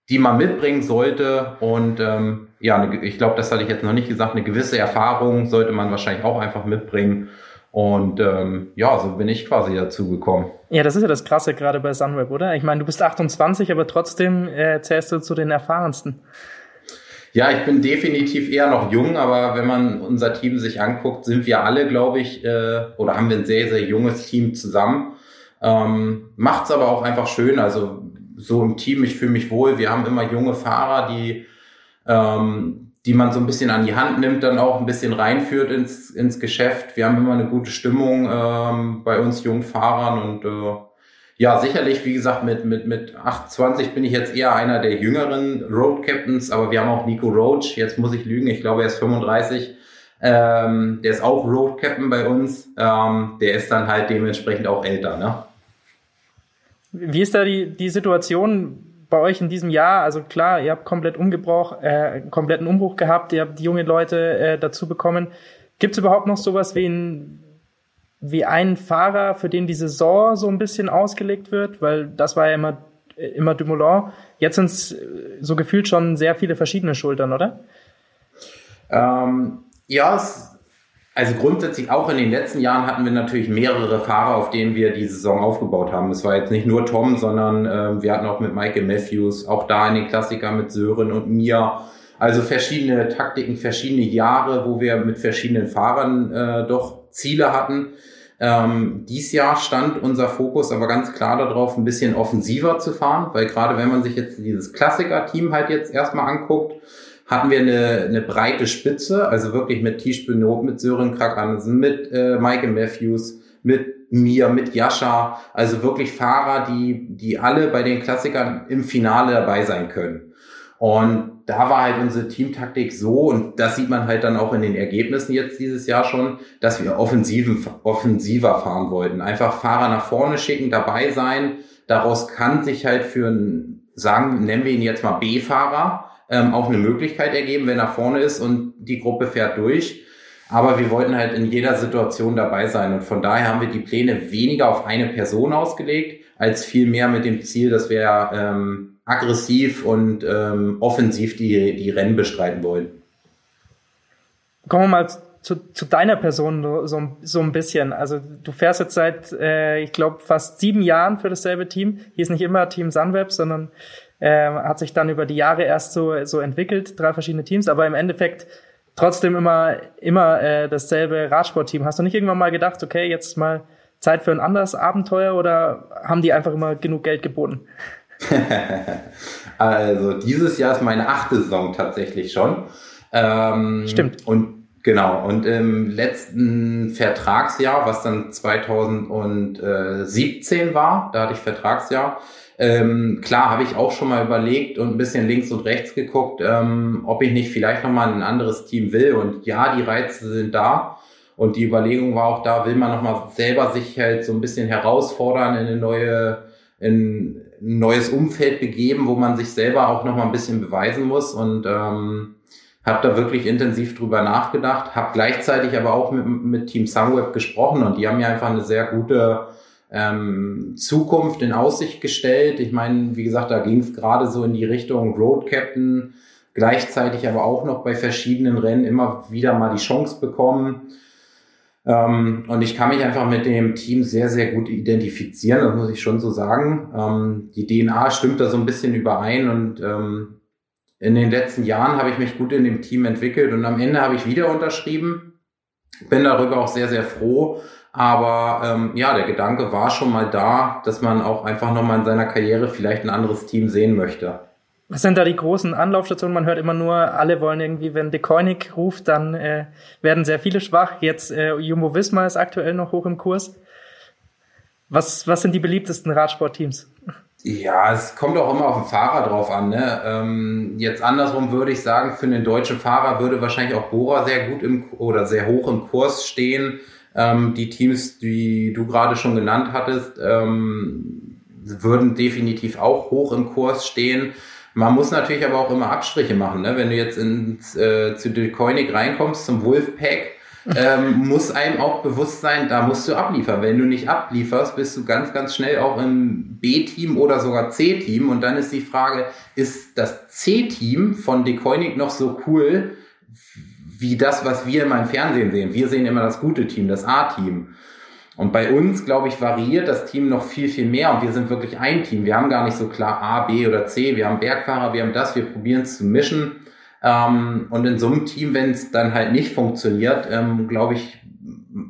die man mitbringen sollte. Und ähm, ja, ich glaube, das hatte ich jetzt noch nicht gesagt, eine gewisse Erfahrung sollte man wahrscheinlich auch einfach mitbringen. Und ähm, ja, so bin ich quasi dazu gekommen. Ja, das ist ja das Krasse gerade bei Sunweb, oder? Ich meine, du bist 28, aber trotzdem äh, zählst du zu den erfahrensten. Ja, ich bin definitiv eher noch jung, aber wenn man unser Team sich anguckt, sind wir alle, glaube ich, äh, oder haben wir ein sehr, sehr junges Team zusammen. Ähm, macht's aber auch einfach schön. Also so im Team, ich fühle mich wohl. Wir haben immer junge Fahrer, die, ähm, die man so ein bisschen an die Hand nimmt, dann auch ein bisschen reinführt ins, ins Geschäft. Wir haben immer eine gute Stimmung ähm, bei uns jungen Fahrern und äh, ja, sicherlich, wie gesagt, mit, mit, mit 28 bin ich jetzt eher einer der jüngeren Road Captains, aber wir haben auch Nico Roach, jetzt muss ich lügen, ich glaube, er ist 35. Ähm, der ist auch Road Captain bei uns. Ähm, der ist dann halt dementsprechend auch älter, ne? Wie ist da die, die Situation bei euch in diesem Jahr? Also klar, ihr habt komplett Umgebruch, äh, kompletten Umbruch gehabt, ihr habt die jungen Leute äh, dazu bekommen. Gibt es überhaupt noch sowas wie ein wie ein Fahrer, für den die Saison so ein bisschen ausgelegt wird, weil das war ja immer, immer Dumoulin. Jetzt sind es äh, so gefühlt schon sehr viele verschiedene Schultern, oder? Ähm, ja, es, also grundsätzlich auch in den letzten Jahren hatten wir natürlich mehrere Fahrer, auf denen wir die Saison aufgebaut haben. Es war jetzt nicht nur Tom, sondern äh, wir hatten auch mit Michael Matthews, auch da in den Klassiker mit Sören und mir. Also verschiedene Taktiken, verschiedene Jahre, wo wir mit verschiedenen Fahrern äh, doch Ziele hatten. Ähm, dies Jahr stand unser Fokus aber ganz klar darauf, ein bisschen offensiver zu fahren, weil gerade wenn man sich jetzt dieses Klassiker-Team halt jetzt erstmal anguckt, hatten wir eine, eine breite Spitze, also wirklich mit Tisch Benot, mit Sören Krakansen, mit äh, Michael Matthews, mit mir, mit Jascha, also wirklich Fahrer, die, die alle bei den Klassikern im Finale dabei sein können. Und da war halt unsere Teamtaktik so, und das sieht man halt dann auch in den Ergebnissen jetzt dieses Jahr schon, dass wir offensiven, offensiver fahren wollten. Einfach Fahrer nach vorne schicken, dabei sein. Daraus kann sich halt für einen, sagen, nennen wir ihn jetzt mal B-Fahrer, ähm, auch eine Möglichkeit ergeben, wenn er vorne ist und die Gruppe fährt durch. Aber wir wollten halt in jeder Situation dabei sein. Und von daher haben wir die Pläne weniger auf eine Person ausgelegt, als vielmehr mit dem Ziel, dass wir ähm, aggressiv und ähm, offensiv die, die Rennen bestreiten wollen. Kommen wir mal zu, zu deiner Person so, so ein bisschen. Also du fährst jetzt seit, äh, ich glaube, fast sieben Jahren für dasselbe Team. Hier ist nicht immer Team Sunweb, sondern äh, hat sich dann über die Jahre erst so, so entwickelt, drei verschiedene Teams, aber im Endeffekt trotzdem immer, immer äh, dasselbe Radsportteam. Hast du nicht irgendwann mal gedacht, okay, jetzt mal Zeit für ein anderes Abenteuer oder haben die einfach immer genug Geld geboten? also dieses Jahr ist meine achte Saison tatsächlich schon. Ähm, Stimmt. Und Genau, und im letzten Vertragsjahr, was dann 2017 war, da hatte ich Vertragsjahr, ähm, klar habe ich auch schon mal überlegt und ein bisschen links und rechts geguckt, ähm, ob ich nicht vielleicht nochmal ein anderes Team will. Und ja, die Reize sind da. Und die Überlegung war auch da, will man nochmal selber sich halt so ein bisschen herausfordern in eine neue, in ein neues Umfeld begeben, wo man sich selber auch nochmal ein bisschen beweisen muss. Und ähm, habe da wirklich intensiv drüber nachgedacht, habe gleichzeitig aber auch mit, mit Team Sunweb gesprochen und die haben mir einfach eine sehr gute ähm, Zukunft in Aussicht gestellt. Ich meine, wie gesagt, da ging es gerade so in die Richtung Road Captain, gleichzeitig aber auch noch bei verschiedenen Rennen immer wieder mal die Chance bekommen. Ähm, und ich kann mich einfach mit dem Team sehr, sehr gut identifizieren, das muss ich schon so sagen. Ähm, die DNA stimmt da so ein bisschen überein und ähm, in den letzten Jahren habe ich mich gut in dem Team entwickelt und am Ende habe ich wieder unterschrieben. Bin darüber auch sehr, sehr froh. Aber ähm, ja, der Gedanke war schon mal da, dass man auch einfach nochmal in seiner Karriere vielleicht ein anderes Team sehen möchte. Was sind da die großen Anlaufstationen? Man hört immer nur, alle wollen irgendwie, wenn De Koenig ruft, dann äh, werden sehr viele schwach. Jetzt äh, Jumbo Visma ist aktuell noch hoch im Kurs. Was, was sind die beliebtesten Radsportteams? Ja, es kommt auch immer auf den Fahrer drauf an. Ne? Ähm, jetzt andersrum würde ich sagen, für einen deutschen Fahrer würde wahrscheinlich auch Bora sehr gut im oder sehr hoch im Kurs stehen. Ähm, die Teams, die du gerade schon genannt hattest, ähm, würden definitiv auch hoch im Kurs stehen. Man muss natürlich aber auch immer Abstriche machen. Ne? Wenn du jetzt ins, äh, zu De Koenig reinkommst, zum Wolfpack, ähm, muss einem auch bewusst sein, da musst du abliefern. Wenn du nicht ablieferst, bist du ganz, ganz schnell auch im B-Team oder sogar C-Team. Und dann ist die Frage, ist das C-Team von Decoinic noch so cool wie das, was wir immer im Fernsehen sehen? Wir sehen immer das gute Team, das A-Team. Und bei uns, glaube ich, variiert das Team noch viel, viel mehr. Und wir sind wirklich ein Team. Wir haben gar nicht so klar A, B oder C. Wir haben Bergfahrer, wir haben das. Wir probieren es zu mischen. Ähm, und in so einem Team, wenn es dann halt nicht funktioniert, ähm, glaube ich,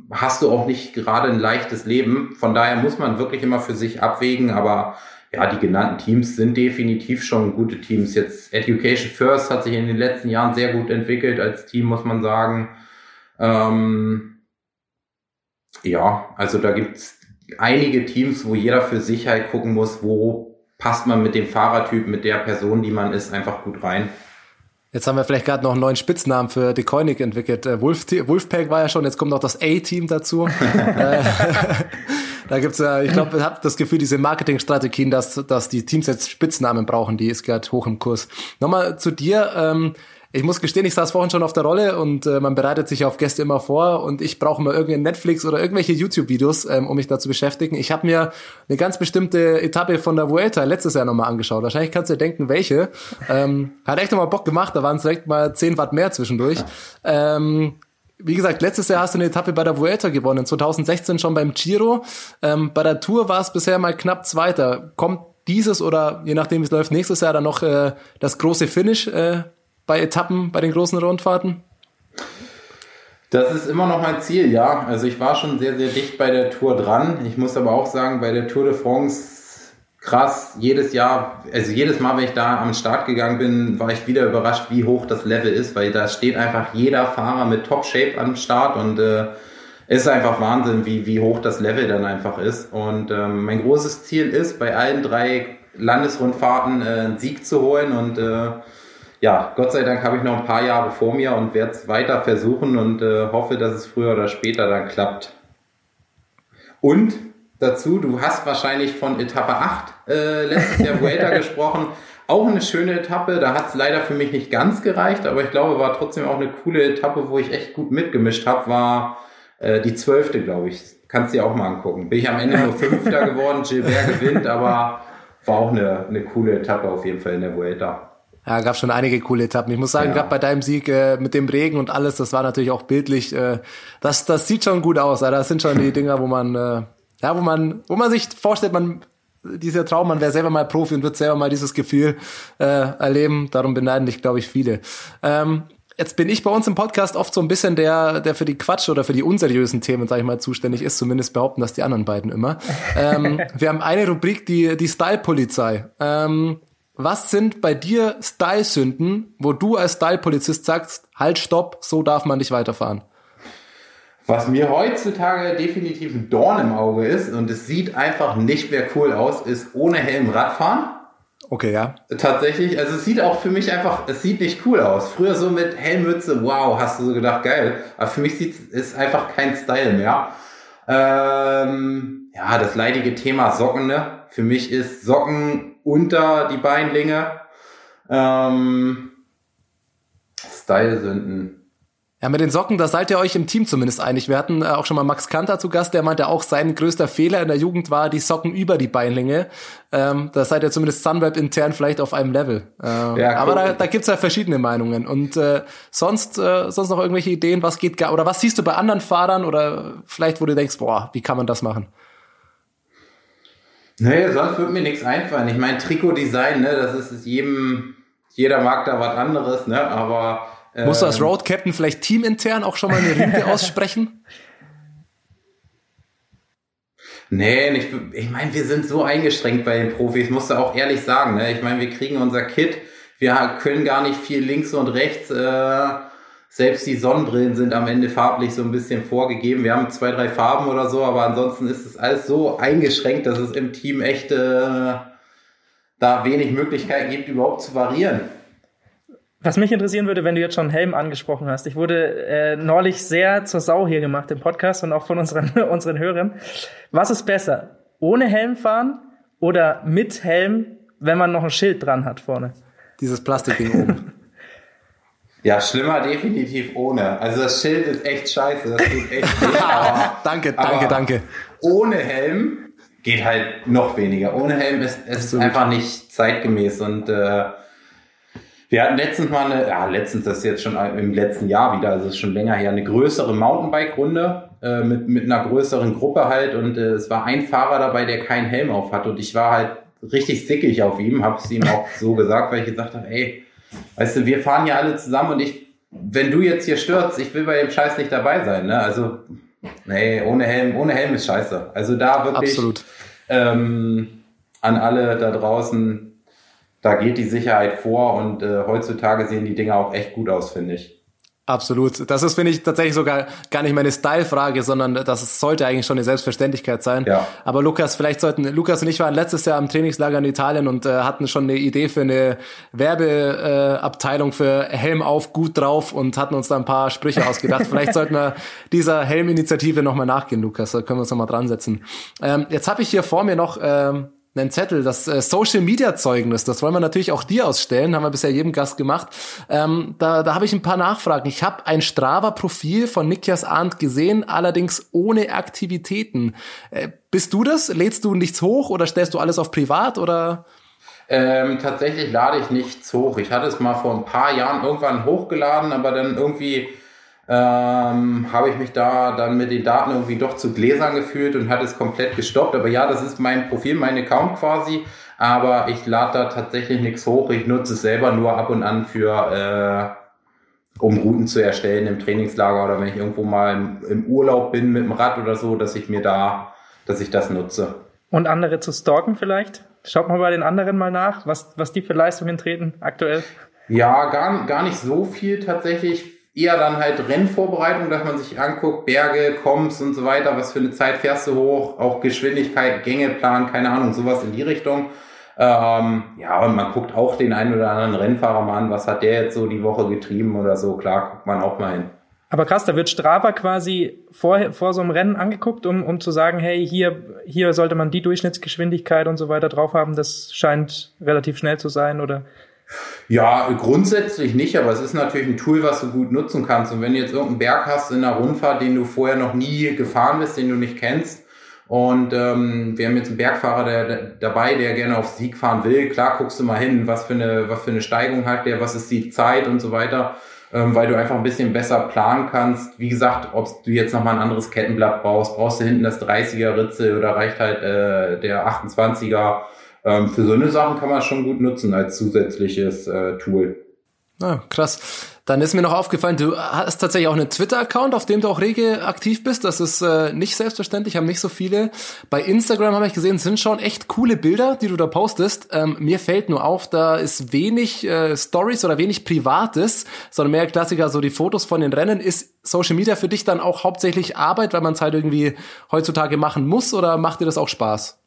hast du auch nicht gerade ein leichtes Leben. Von daher muss man wirklich immer für sich abwägen, aber ja, die genannten Teams sind definitiv schon gute Teams. Jetzt Education First hat sich in den letzten Jahren sehr gut entwickelt als Team, muss man sagen. Ähm, ja, also da gibt's einige Teams, wo jeder für sich halt gucken muss, wo passt man mit dem Fahrertyp, mit der Person, die man ist, einfach gut rein. Jetzt haben wir vielleicht gerade noch einen neuen Spitznamen für De Koenig entwickelt. Äh, Wolf, Wolfpack war ja schon, jetzt kommt noch das A-Team dazu. Äh, da gibt's ja, ich glaube, ich habe das Gefühl, diese Marketingstrategien, dass, dass die Teams jetzt Spitznamen brauchen, die ist gerade hoch im Kurs. Nochmal zu dir. Ähm, ich muss gestehen, ich saß vorhin schon auf der Rolle und äh, man bereitet sich auf Gäste immer vor und ich brauche mal irgendeinen Netflix oder irgendwelche YouTube-Videos, ähm, um mich da zu beschäftigen. Ich habe mir eine ganz bestimmte Etappe von der Vuelta letztes Jahr nochmal angeschaut. Wahrscheinlich kannst du dir denken, welche. Ähm, hat echt nochmal Bock gemacht, da waren es direkt mal 10 Watt mehr zwischendurch. Ähm, wie gesagt, letztes Jahr hast du eine Etappe bei der Vuelta gewonnen, 2016 schon beim Giro. Ähm, bei der Tour war es bisher mal knapp Zweiter. Kommt dieses oder je nachdem wie es läuft nächstes Jahr dann noch äh, das große Finish äh, bei Etappen, bei den großen Rundfahrten? Das ist immer noch mein Ziel, ja. Also ich war schon sehr, sehr dicht bei der Tour dran. Ich muss aber auch sagen, bei der Tour de France krass, jedes Jahr, also jedes Mal, wenn ich da am Start gegangen bin, war ich wieder überrascht, wie hoch das Level ist, weil da steht einfach jeder Fahrer mit Top-Shape am Start und äh, ist einfach Wahnsinn, wie, wie hoch das Level dann einfach ist. Und ähm, mein großes Ziel ist, bei allen drei Landesrundfahrten äh, einen Sieg zu holen und äh, ja, Gott sei Dank habe ich noch ein paar Jahre vor mir und werde es weiter versuchen und äh, hoffe, dass es früher oder später dann klappt. Und dazu, du hast wahrscheinlich von Etappe 8 äh, letztes Jahr Vuelta gesprochen. auch eine schöne Etappe. Da hat es leider für mich nicht ganz gereicht, aber ich glaube, war trotzdem auch eine coole Etappe, wo ich echt gut mitgemischt habe, war äh, die zwölfte, glaube ich. Kannst du dir auch mal angucken. Bin ich am Ende nur Fünfter geworden, Gilbert gewinnt, aber war auch eine, eine coole Etappe auf jeden Fall in der Vuelta. Ja, gab schon einige coole Etappen. Ich muss sagen, ja. gerade bei deinem Sieg äh, mit dem Regen und alles, das war natürlich auch bildlich. Äh, das, das sieht schon gut aus. Das sind schon die Dinger, wo man, äh, ja, wo man, wo man sich vorstellt, man dieser Traum, man wäre selber mal Profi und wird selber mal dieses Gefühl äh, erleben. Darum beneiden dich, glaube ich, viele. Ähm, jetzt bin ich bei uns im Podcast oft so ein bisschen der, der für die Quatsch oder für die unseriösen Themen, sage ich mal, zuständig ist. Zumindest behaupten das die anderen beiden immer. ähm, wir haben eine Rubrik, die die Style-Polizei. Ähm, was sind bei dir Style-Sünden, wo du als Style-Polizist sagst, halt, stopp, so darf man nicht weiterfahren? Was mir heutzutage definitiv ein Dorn im Auge ist und es sieht einfach nicht mehr cool aus, ist ohne Helm Radfahren. Okay, ja. Tatsächlich, also es sieht auch für mich einfach, es sieht nicht cool aus. Früher so mit Helmmütze, wow, hast du so gedacht, geil. Aber für mich sieht es einfach kein Style mehr. Ähm, ja, das leidige Thema Socken, ne? Für mich ist Socken unter die Beinlinge. Ähm, Style-Sünden. Ja, mit den Socken, da seid ihr euch im Team zumindest einig. Wir hatten äh, auch schon mal Max Kanter zu Gast, der meinte auch, sein größter Fehler in der Jugend war die Socken über die Beinlinge. Ähm, da seid ihr zumindest Sunweb intern vielleicht auf einem Level. Ähm, ja, aber da, da gibt's ja verschiedene Meinungen. Und äh, sonst, äh, sonst noch irgendwelche Ideen, was geht gar oder was siehst du bei anderen Fahrern oder vielleicht, wo du denkst, boah, wie kann man das machen? Nee, sonst wird mir nichts einfallen. Ich meine, Trikotdesign, ne, das ist jedem, jeder mag da was anderes, ne, aber Musst du als ähm. Road Captain vielleicht teamintern auch schon mal eine Rüge aussprechen? Nee, ich, ich meine, wir sind so eingeschränkt bei den Profis, musst du auch ehrlich sagen. Ne? Ich meine, wir kriegen unser Kit, wir können gar nicht viel links und rechts. Äh, selbst die Sonnenbrillen sind am Ende farblich so ein bisschen vorgegeben. Wir haben zwei, drei Farben oder so, aber ansonsten ist es alles so eingeschränkt, dass es im Team echt äh, da wenig Möglichkeiten gibt, überhaupt zu variieren. Was mich interessieren würde, wenn du jetzt schon Helm angesprochen hast. Ich wurde äh, neulich sehr zur Sau hier gemacht im Podcast und auch von unseren, unseren Hörern. Was ist besser? Ohne Helm fahren oder mit Helm, wenn man noch ein Schild dran hat vorne? Dieses Plastikding oben. Ja, schlimmer definitiv ohne. Also das Schild ist echt scheiße. Das tut echt weh, aber, danke, danke, aber danke. Ohne Helm geht halt noch weniger. Ohne Helm ist es einfach nicht zeitgemäß und äh, wir hatten letztens mal eine, ja, letztens, das ist jetzt schon im letzten Jahr wieder, also ist schon länger her, eine größere Mountainbike-Runde äh, mit, mit einer größeren Gruppe halt und äh, es war ein Fahrer dabei, der keinen Helm auf hat und ich war halt richtig sickig auf ihm, hab's ihm auch so gesagt, weil ich gesagt habe, ey, weißt du, wir fahren ja alle zusammen und ich, wenn du jetzt hier stürzt, ich will bei dem Scheiß nicht dabei sein, ne? Also, nee, ohne Helm, ohne Helm ist scheiße. Also da wirklich Absolut. Ähm, an alle da draußen, da geht die Sicherheit vor und äh, heutzutage sehen die Dinger auch echt gut aus, finde ich. Absolut. Das ist, finde ich, tatsächlich sogar gar nicht meine Style-Frage, sondern das sollte eigentlich schon eine Selbstverständlichkeit sein. Ja. Aber Lukas, vielleicht sollten, Lukas und ich waren letztes Jahr im Trainingslager in Italien und äh, hatten schon eine Idee für eine Werbeabteilung äh, für Helm auf, gut drauf und hatten uns da ein paar Sprüche ausgedacht. vielleicht sollten wir dieser Helm-Initiative nochmal nachgehen, Lukas. Da können wir uns nochmal dran setzen. Ähm, jetzt habe ich hier vor mir noch ähm, einen Zettel, das äh, Social Media Zeugnis, das wollen wir natürlich auch dir ausstellen, haben wir bisher jedem Gast gemacht. Ähm, da da habe ich ein paar Nachfragen. Ich habe ein Strava-Profil von Nikias Arndt gesehen, allerdings ohne Aktivitäten. Äh, bist du das? Lädst du nichts hoch oder stellst du alles auf privat oder? Ähm, tatsächlich lade ich nichts hoch. Ich hatte es mal vor ein paar Jahren irgendwann hochgeladen, aber dann irgendwie ähm, habe ich mich da dann mit den Daten irgendwie doch zu Gläsern gefühlt und hat es komplett gestoppt. Aber ja, das ist mein Profil, mein Account quasi. Aber ich lade da tatsächlich nichts hoch. Ich nutze es selber nur ab und an für, äh, um Routen zu erstellen im Trainingslager oder wenn ich irgendwo mal im, im Urlaub bin mit dem Rad oder so, dass ich mir da, dass ich das nutze. Und andere zu stalken vielleicht? Schaut mal bei den anderen mal nach, was, was die für Leistungen treten aktuell. Ja, gar, gar nicht so viel tatsächlich eher dann halt Rennvorbereitung, dass man sich anguckt, Berge, Koms und so weiter, was für eine Zeit fährst du hoch, auch Geschwindigkeit, Gängeplan, keine Ahnung, sowas in die Richtung. Ähm, ja, und man guckt auch den einen oder anderen Rennfahrer mal an, was hat der jetzt so die Woche getrieben oder so, klar, guckt man auch mal hin. Aber krass, da wird Strava quasi vor, vor so einem Rennen angeguckt, um, um zu sagen, hey, hier, hier sollte man die Durchschnittsgeschwindigkeit und so weiter drauf haben. Das scheint relativ schnell zu sein, oder? Ja, grundsätzlich nicht, aber es ist natürlich ein Tool, was du gut nutzen kannst. Und wenn du jetzt irgendeinen Berg hast in einer Rundfahrt, den du vorher noch nie gefahren bist, den du nicht kennst, und ähm, wir haben jetzt einen Bergfahrer der, der, dabei, der gerne auf Sieg fahren will. Klar, guckst du mal hin, was für eine, was für eine Steigung hat der, was ist die Zeit und so weiter ähm, weil du einfach ein bisschen besser planen kannst. Wie gesagt, ob du jetzt nochmal ein anderes Kettenblatt brauchst, brauchst du hinten das 30er Ritze oder reicht halt äh, der 28er. Ähm, für so eine Sachen kann man schon gut nutzen als zusätzliches äh, Tool. Ah, krass. Dann ist mir noch aufgefallen, du hast tatsächlich auch einen Twitter-Account, auf dem du auch rege aktiv bist. Das ist äh, nicht selbstverständlich, haben nicht so viele. Bei Instagram habe ich gesehen, sind schon echt coole Bilder, die du da postest. Ähm, mir fällt nur auf, da ist wenig äh, Stories oder wenig Privates, sondern mehr Klassiker, so die Fotos von den Rennen. Ist Social Media für dich dann auch hauptsächlich Arbeit, weil man es halt irgendwie heutzutage machen muss oder macht dir das auch Spaß?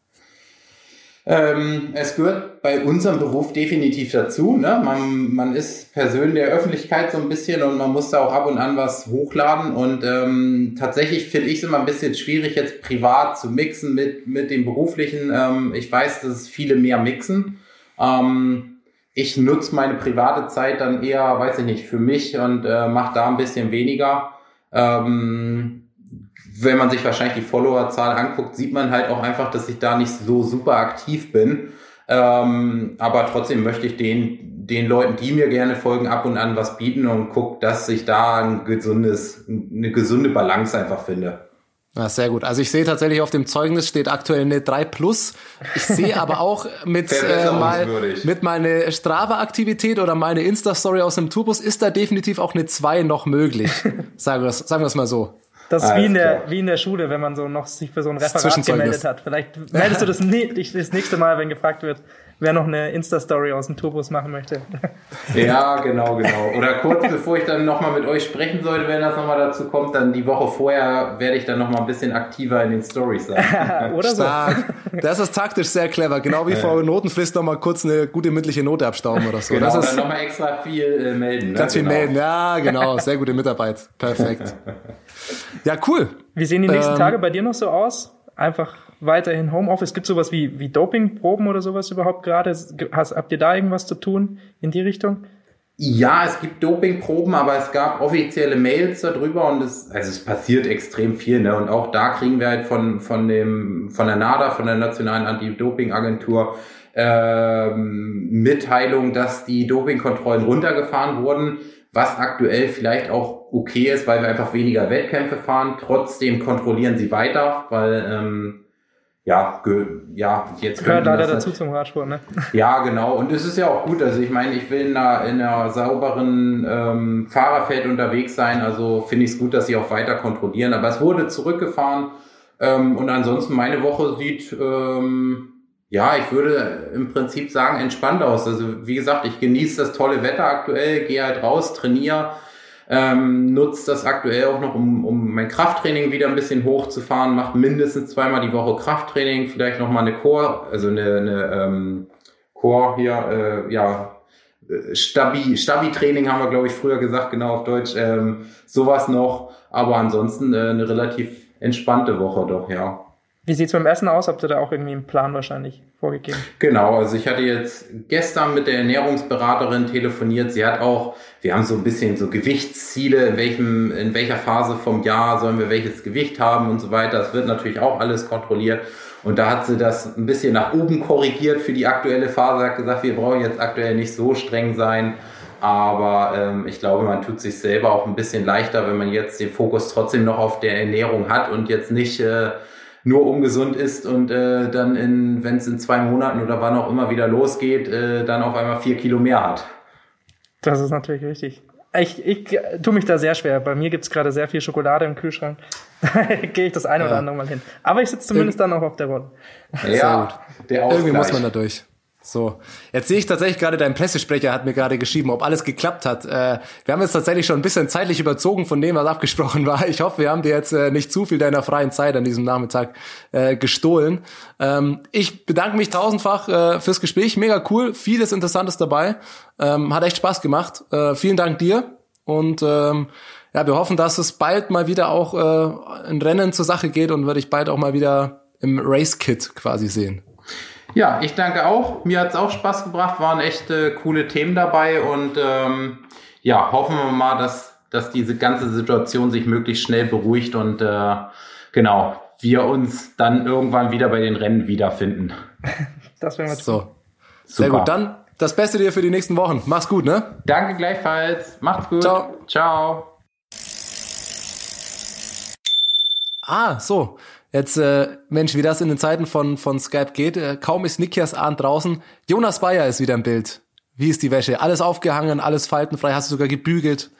Ähm, es gehört bei unserem Beruf definitiv dazu. Ne? Man, man ist Person der Öffentlichkeit so ein bisschen und man muss da auch ab und an was hochladen. Und ähm, tatsächlich finde ich es immer ein bisschen schwierig, jetzt privat zu mixen mit, mit dem beruflichen. Ähm, ich weiß, dass es viele mehr mixen. Ähm, ich nutze meine private Zeit dann eher, weiß ich nicht, für mich und äh, mache da ein bisschen weniger. Ähm, wenn man sich wahrscheinlich die Followerzahl anguckt, sieht man halt auch einfach, dass ich da nicht so super aktiv bin. Ähm, aber trotzdem möchte ich den, den Leuten, die mir gerne folgen, ab und an was bieten und guck, dass ich da ein gesundes, eine gesunde Balance einfach finde. Ja, sehr gut. Also ich sehe tatsächlich auf dem Zeugnis steht aktuell eine 3 Plus. Ich sehe aber auch mit, äh, mal, mit meine Strava-Aktivität oder meine Insta-Story aus dem Tourbus ist da definitiv auch eine 2 noch möglich. sagen wir sagen wir es mal so. Das ist wie in, der, wie in der Schule, wenn man so noch sich für so ein Referat gemeldet hat. Vielleicht meldest du das, das nächste Mal, wenn gefragt wird, wer noch eine Insta-Story aus dem Turbus machen möchte. Ja, genau, genau. Oder kurz bevor ich dann nochmal mit euch sprechen sollte, wenn das nochmal dazu kommt, dann die Woche vorher werde ich dann nochmal ein bisschen aktiver in den Stories sein. Oder so. Stark. Das ist taktisch sehr clever. Genau wie vor Notenfrist nochmal kurz eine gute mündliche Note abstauben oder so. Genau, das ist dann nochmal extra viel äh, melden. Ne? Ganz viel genau. melden, ja, genau. Sehr gute Mitarbeit. Perfekt. Ja, cool. Wie sehen die nächsten ähm, Tage bei dir noch so aus? Einfach weiterhin Homeoffice? Gibt es sowas wie, wie Dopingproben oder sowas überhaupt gerade? Habt ihr da irgendwas zu tun in die Richtung? Ja, es gibt Dopingproben, aber es gab offizielle Mails darüber und es, also es passiert extrem viel, ne? Und auch da kriegen wir halt von, von dem, von der NADA, von der Nationalen Anti-Doping-Agentur, ähm, Mitteilung, dass die Dopingkontrollen runtergefahren wurden, was aktuell vielleicht auch okay ist, weil wir einfach weniger Wettkämpfe fahren. Trotzdem kontrollieren sie weiter, weil ähm, ja, ja, jetzt gehört leider dazu zum Radsport, ne? Ja, genau. Und es ist ja auch gut. Also ich meine, ich will in einer, in einer sauberen ähm, Fahrerfeld unterwegs sein. Also finde ich es gut, dass sie auch weiter kontrollieren. Aber es wurde zurückgefahren. Ähm, und ansonsten meine Woche sieht, ähm, ja, ich würde im Prinzip sagen, entspannt aus. Also wie gesagt, ich genieße das tolle Wetter aktuell, gehe halt raus, trainiere ähm, nutze das aktuell auch noch, um, um mein Krafttraining wieder ein bisschen hochzufahren, mache mindestens zweimal die Woche Krafttraining, vielleicht noch mal eine Core, also eine, eine ähm, Core hier, äh, ja, Stabi, Stabi-Training haben wir, glaube ich, früher gesagt, genau auf Deutsch, ähm, sowas noch, aber ansonsten äh, eine relativ entspannte Woche doch, ja. Wie sieht's beim Essen aus? Habt ihr da auch irgendwie einen Plan wahrscheinlich vorgegeben? Genau, also ich hatte jetzt gestern mit der Ernährungsberaterin telefoniert. Sie hat auch, wir haben so ein bisschen so Gewichtsziele, in welchem, in welcher Phase vom Jahr sollen wir welches Gewicht haben und so weiter. Das wird natürlich auch alles kontrolliert. Und da hat sie das ein bisschen nach oben korrigiert für die aktuelle Phase. Hat gesagt, wir brauchen jetzt aktuell nicht so streng sein. Aber ähm, ich glaube, man tut sich selber auch ein bisschen leichter, wenn man jetzt den Fokus trotzdem noch auf der Ernährung hat und jetzt nicht äh, nur ungesund ist und äh, dann, in, wenn es in zwei Monaten oder wann auch immer wieder losgeht, äh, dann auf einmal vier Kilo mehr hat. Das ist natürlich richtig. Ich, ich tue mich da sehr schwer. Bei mir gibt's gerade sehr viel Schokolade im Kühlschrank. Gehe ich das eine ja. oder andere Mal hin. Aber ich sitze zumindest Ir dann auch auf der Rolle. Ja, der Irgendwie muss man da durch. So, jetzt sehe ich tatsächlich gerade, dein Pressesprecher hat mir gerade geschrieben, ob alles geklappt hat. Äh, wir haben jetzt tatsächlich schon ein bisschen zeitlich überzogen von dem, was abgesprochen war. Ich hoffe, wir haben dir jetzt äh, nicht zu viel deiner freien Zeit an diesem Nachmittag äh, gestohlen. Ähm, ich bedanke mich tausendfach äh, fürs Gespräch. Mega cool, vieles Interessantes dabei. Ähm, hat echt Spaß gemacht. Äh, vielen Dank dir Und ähm, ja, wir hoffen, dass es bald mal wieder auch äh, ein Rennen zur Sache geht und werde ich bald auch mal wieder im Race-Kit quasi sehen. Ja, ich danke auch. Mir hat's auch Spaß gebracht, waren echt äh, coole Themen dabei und ähm, ja, hoffen wir mal, dass, dass diese ganze Situation sich möglichst schnell beruhigt und äh, genau, wir uns dann irgendwann wieder bei den Rennen wiederfinden. Das wäre mal So. Sehr Super. gut, dann das Beste dir für die nächsten Wochen. Mach's gut, ne? Danke gleichfalls. Macht's gut. Ciao. Ciao. Ah, so. Jetzt, äh, Mensch, wie das in den Zeiten von, von Skype geht. Äh, kaum ist Nikias Ahn draußen. Jonas Bayer ist wieder im Bild. Wie ist die Wäsche? Alles aufgehangen, alles faltenfrei, hast du sogar gebügelt.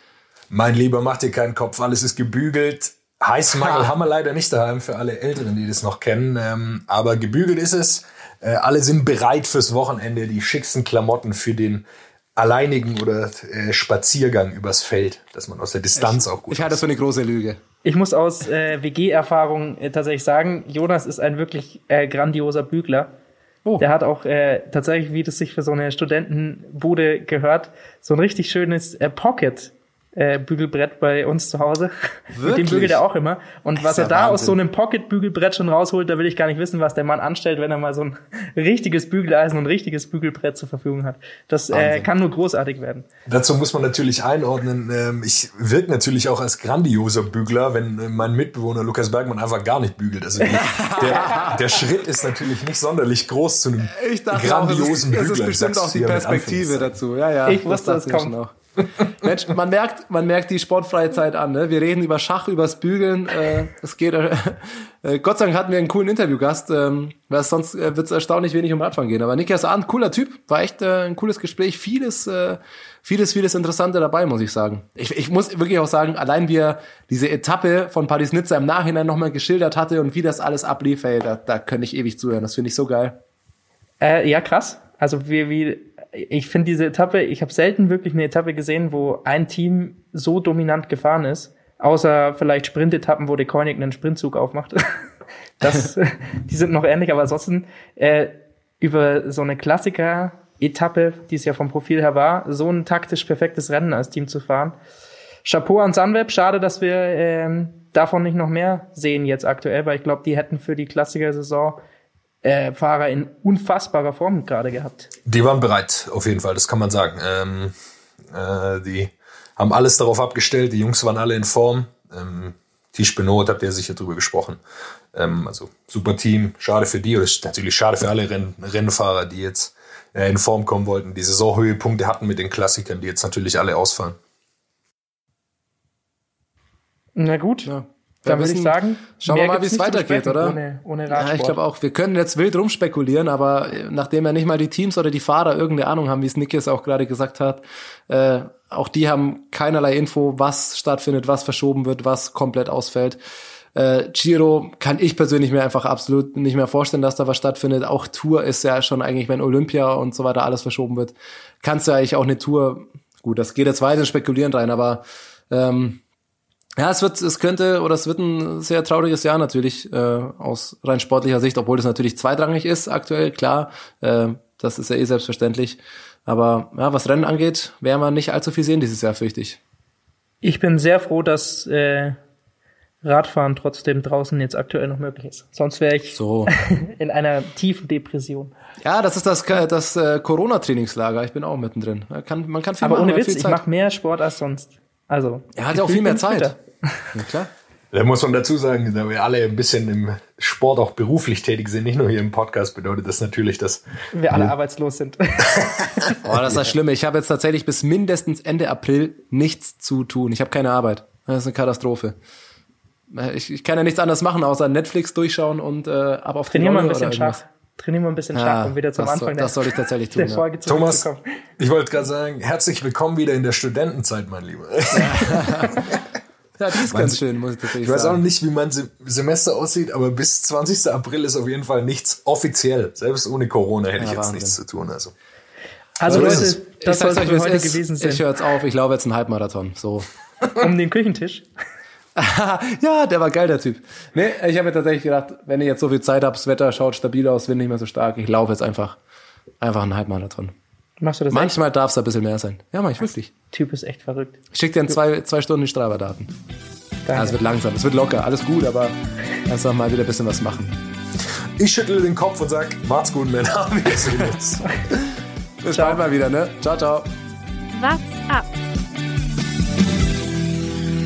Mein Lieber, mach dir keinen Kopf, alles ist gebügelt. Heißmangel haben wir leider nicht daheim für alle Älteren, die das noch kennen. Ähm, aber gebügelt ist es. Äh, alle sind bereit fürs Wochenende, die schicksten Klamotten für den alleinigen oder äh, Spaziergang übers Feld, dass man aus der Distanz auch gut Ich halte das für eine große Lüge. Ich muss aus äh, WG-Erfahrung äh, tatsächlich sagen, Jonas ist ein wirklich äh, grandioser Bügler. Oh. Der hat auch äh, tatsächlich, wie das sich für so eine Studentenbude gehört, so ein richtig schönes äh, Pocket. Äh, Bügelbrett bei uns zu Hause. Mit dem Wirklich? bügelt er auch immer. Und was er da aus Wahnsinn. so einem Pocket-Bügelbrett schon rausholt, da will ich gar nicht wissen, was der Mann anstellt, wenn er mal so ein richtiges Bügeleisen und ein richtiges Bügelbrett zur Verfügung hat. Das äh, kann nur großartig werden. Dazu muss man natürlich einordnen, ähm, ich wirke natürlich auch als grandioser Bügler, wenn äh, mein Mitbewohner Lukas Bergmann einfach gar nicht bügelt. Also der, der Schritt ist natürlich nicht sonderlich groß zu einem grandiosen es ist, Bügler. es ist Ich bestimmt auch die Perspektive dazu. Ja, ja. Ich wusste, das es dachte ich kommt. schon auch. Mensch, man merkt, man merkt die sportfreie Zeit an. Ne? Wir reden über Schach, übers Bügeln. Äh, es geht. Äh, Gott sei Dank hatten wir einen coolen Interviewgast, ähm, weil sonst äh, wird es erstaunlich wenig um Radfahren gehen. Aber Nikias Ahn, cooler Typ, war echt äh, ein cooles Gespräch. Vieles, äh, vieles, vieles Interessante dabei, muss ich sagen. Ich, ich muss wirklich auch sagen, allein wie er diese Etappe von Paris-Nizza im Nachhinein nochmal geschildert hatte und wie das alles ablief, ey, da, da könnte ich ewig zuhören. Das finde ich so geil. Äh, ja, krass. Also wie, wie ich finde diese Etappe, ich habe selten wirklich eine Etappe gesehen, wo ein Team so dominant gefahren ist, außer vielleicht Sprintetappen, wo der Koenig einen Sprintzug aufmacht. Das, die sind noch ähnlich, aber ansonsten äh, über so eine Klassiker-Etappe, die es ja vom Profil her war, so ein taktisch perfektes Rennen als Team zu fahren. Chapeau an Sunweb, schade, dass wir ähm, davon nicht noch mehr sehen jetzt aktuell, weil ich glaube, die hätten für die Klassiker-Saison äh, Fahrer in unfassbarer Form gerade gehabt. Die waren bereit, auf jeden Fall, das kann man sagen. Ähm, äh, die haben alles darauf abgestellt, die Jungs waren alle in Form. Ähm, Tisch Benot, habt ihr sicher drüber gesprochen. Ähm, also super Team, schade für die, oder natürlich schade für alle Renn Rennfahrer, die jetzt äh, in Form kommen wollten, die Saisonhöhepunkte hatten mit den Klassikern, die jetzt natürlich alle ausfallen. Na gut, Ja. Dann Wir würde ich sagen, schauen wir mal, wie es weitergeht, oder? Ohne, ohne Ja, ich glaube auch. Wir können jetzt wild rumspekulieren, aber äh, nachdem ja nicht mal die Teams oder die Fahrer irgendeine Ahnung haben, wie es Nick jetzt auch gerade gesagt hat, äh, auch die haben keinerlei Info, was stattfindet, was verschoben wird, was komplett ausfällt. Äh, Giro kann ich persönlich mir einfach absolut nicht mehr vorstellen, dass da was stattfindet. Auch Tour ist ja schon eigentlich, wenn Olympia und so weiter alles verschoben wird, kannst du eigentlich auch eine Tour, gut, das geht jetzt weiter in Spekulieren rein, aber ähm, ja, es wird, es könnte oder es wird ein sehr trauriges Jahr natürlich äh, aus rein sportlicher Sicht, obwohl das natürlich zweitrangig ist aktuell, klar. Äh, das ist ja eh selbstverständlich. Aber ja, was Rennen angeht, werden wir nicht allzu viel sehen dieses Jahr, fürchte ich. Ich bin sehr froh, dass äh, Radfahren trotzdem draußen jetzt aktuell noch möglich ist. Sonst wäre ich So. in einer tiefen Depression. ja, das ist das, das äh, Corona-Trainingslager. Ich bin auch mittendrin. Man kann, man kann viel Aber machen, ohne Witz, ich mache mehr Sport als sonst. Also Er hat ja auch viel mehr Zeit. Ja, klar. Da muss man dazu sagen, da wir alle ein bisschen im Sport auch beruflich tätig sind, nicht nur hier im Podcast, bedeutet das natürlich, dass Wir alle arbeitslos sind. Oh, das ist das Schlimme. Ich habe jetzt tatsächlich bis mindestens Ende April nichts zu tun. Ich habe keine Arbeit. Das ist eine Katastrophe. Ich, ich kann ja nichts anderes machen, außer Netflix durchschauen und äh, ab auf die Trainieren wir ein bisschen oder irgendwas. Schach. Trainieren wir ein bisschen Ja, Schach, um wieder zum das Anfang soll- das soll ich tatsächlich der tun, ja. Folge Thomas, zurückzukommen. ich wollte gerade sagen, herzlich willkommen wieder in der Studentenzeit, mein Lieber. Ja, die ist ganz schön, muss ich tatsächlich Ich weiß auch sagen. nicht, wie mein Se- Semester aussieht, aber bis 20. April ist auf jeden Fall nichts offiziell. Selbst ohne Corona hätte ich Ja, jetzt Wahnsinn. nichts zu tun. Also. Also So Leute, das ich soll es heute ist. gewesen Ich sein. höre jetzt auf. Ich laufe jetzt einen Halbmarathon. So. Um den Küchentisch. ja, der war geil, der Typ. Nee, ich habe mir tatsächlich gedacht, wenn ich jetzt so viel Zeit habe, das Wetter schaut stabil aus, Wind nicht mehr so stark, ich laufe jetzt einfach, einfach einen Halbmarathon. Machst du das Manchmal darf es ein bisschen mehr sein. Ja, mach ich wirklich. echt? Typ ist echt verrückt. Ich schick dir in zwei, zwei Stunden die Strava-Daten. Ja, es wird langsam, es wird locker, alles gut, aber erst noch mal wieder ein bisschen was machen. Ich schüttle den Kopf und sag, macht's gut, Männer. Wir sehen uns. Bis bald mal wieder, ne? Ciao, ciao. What's up?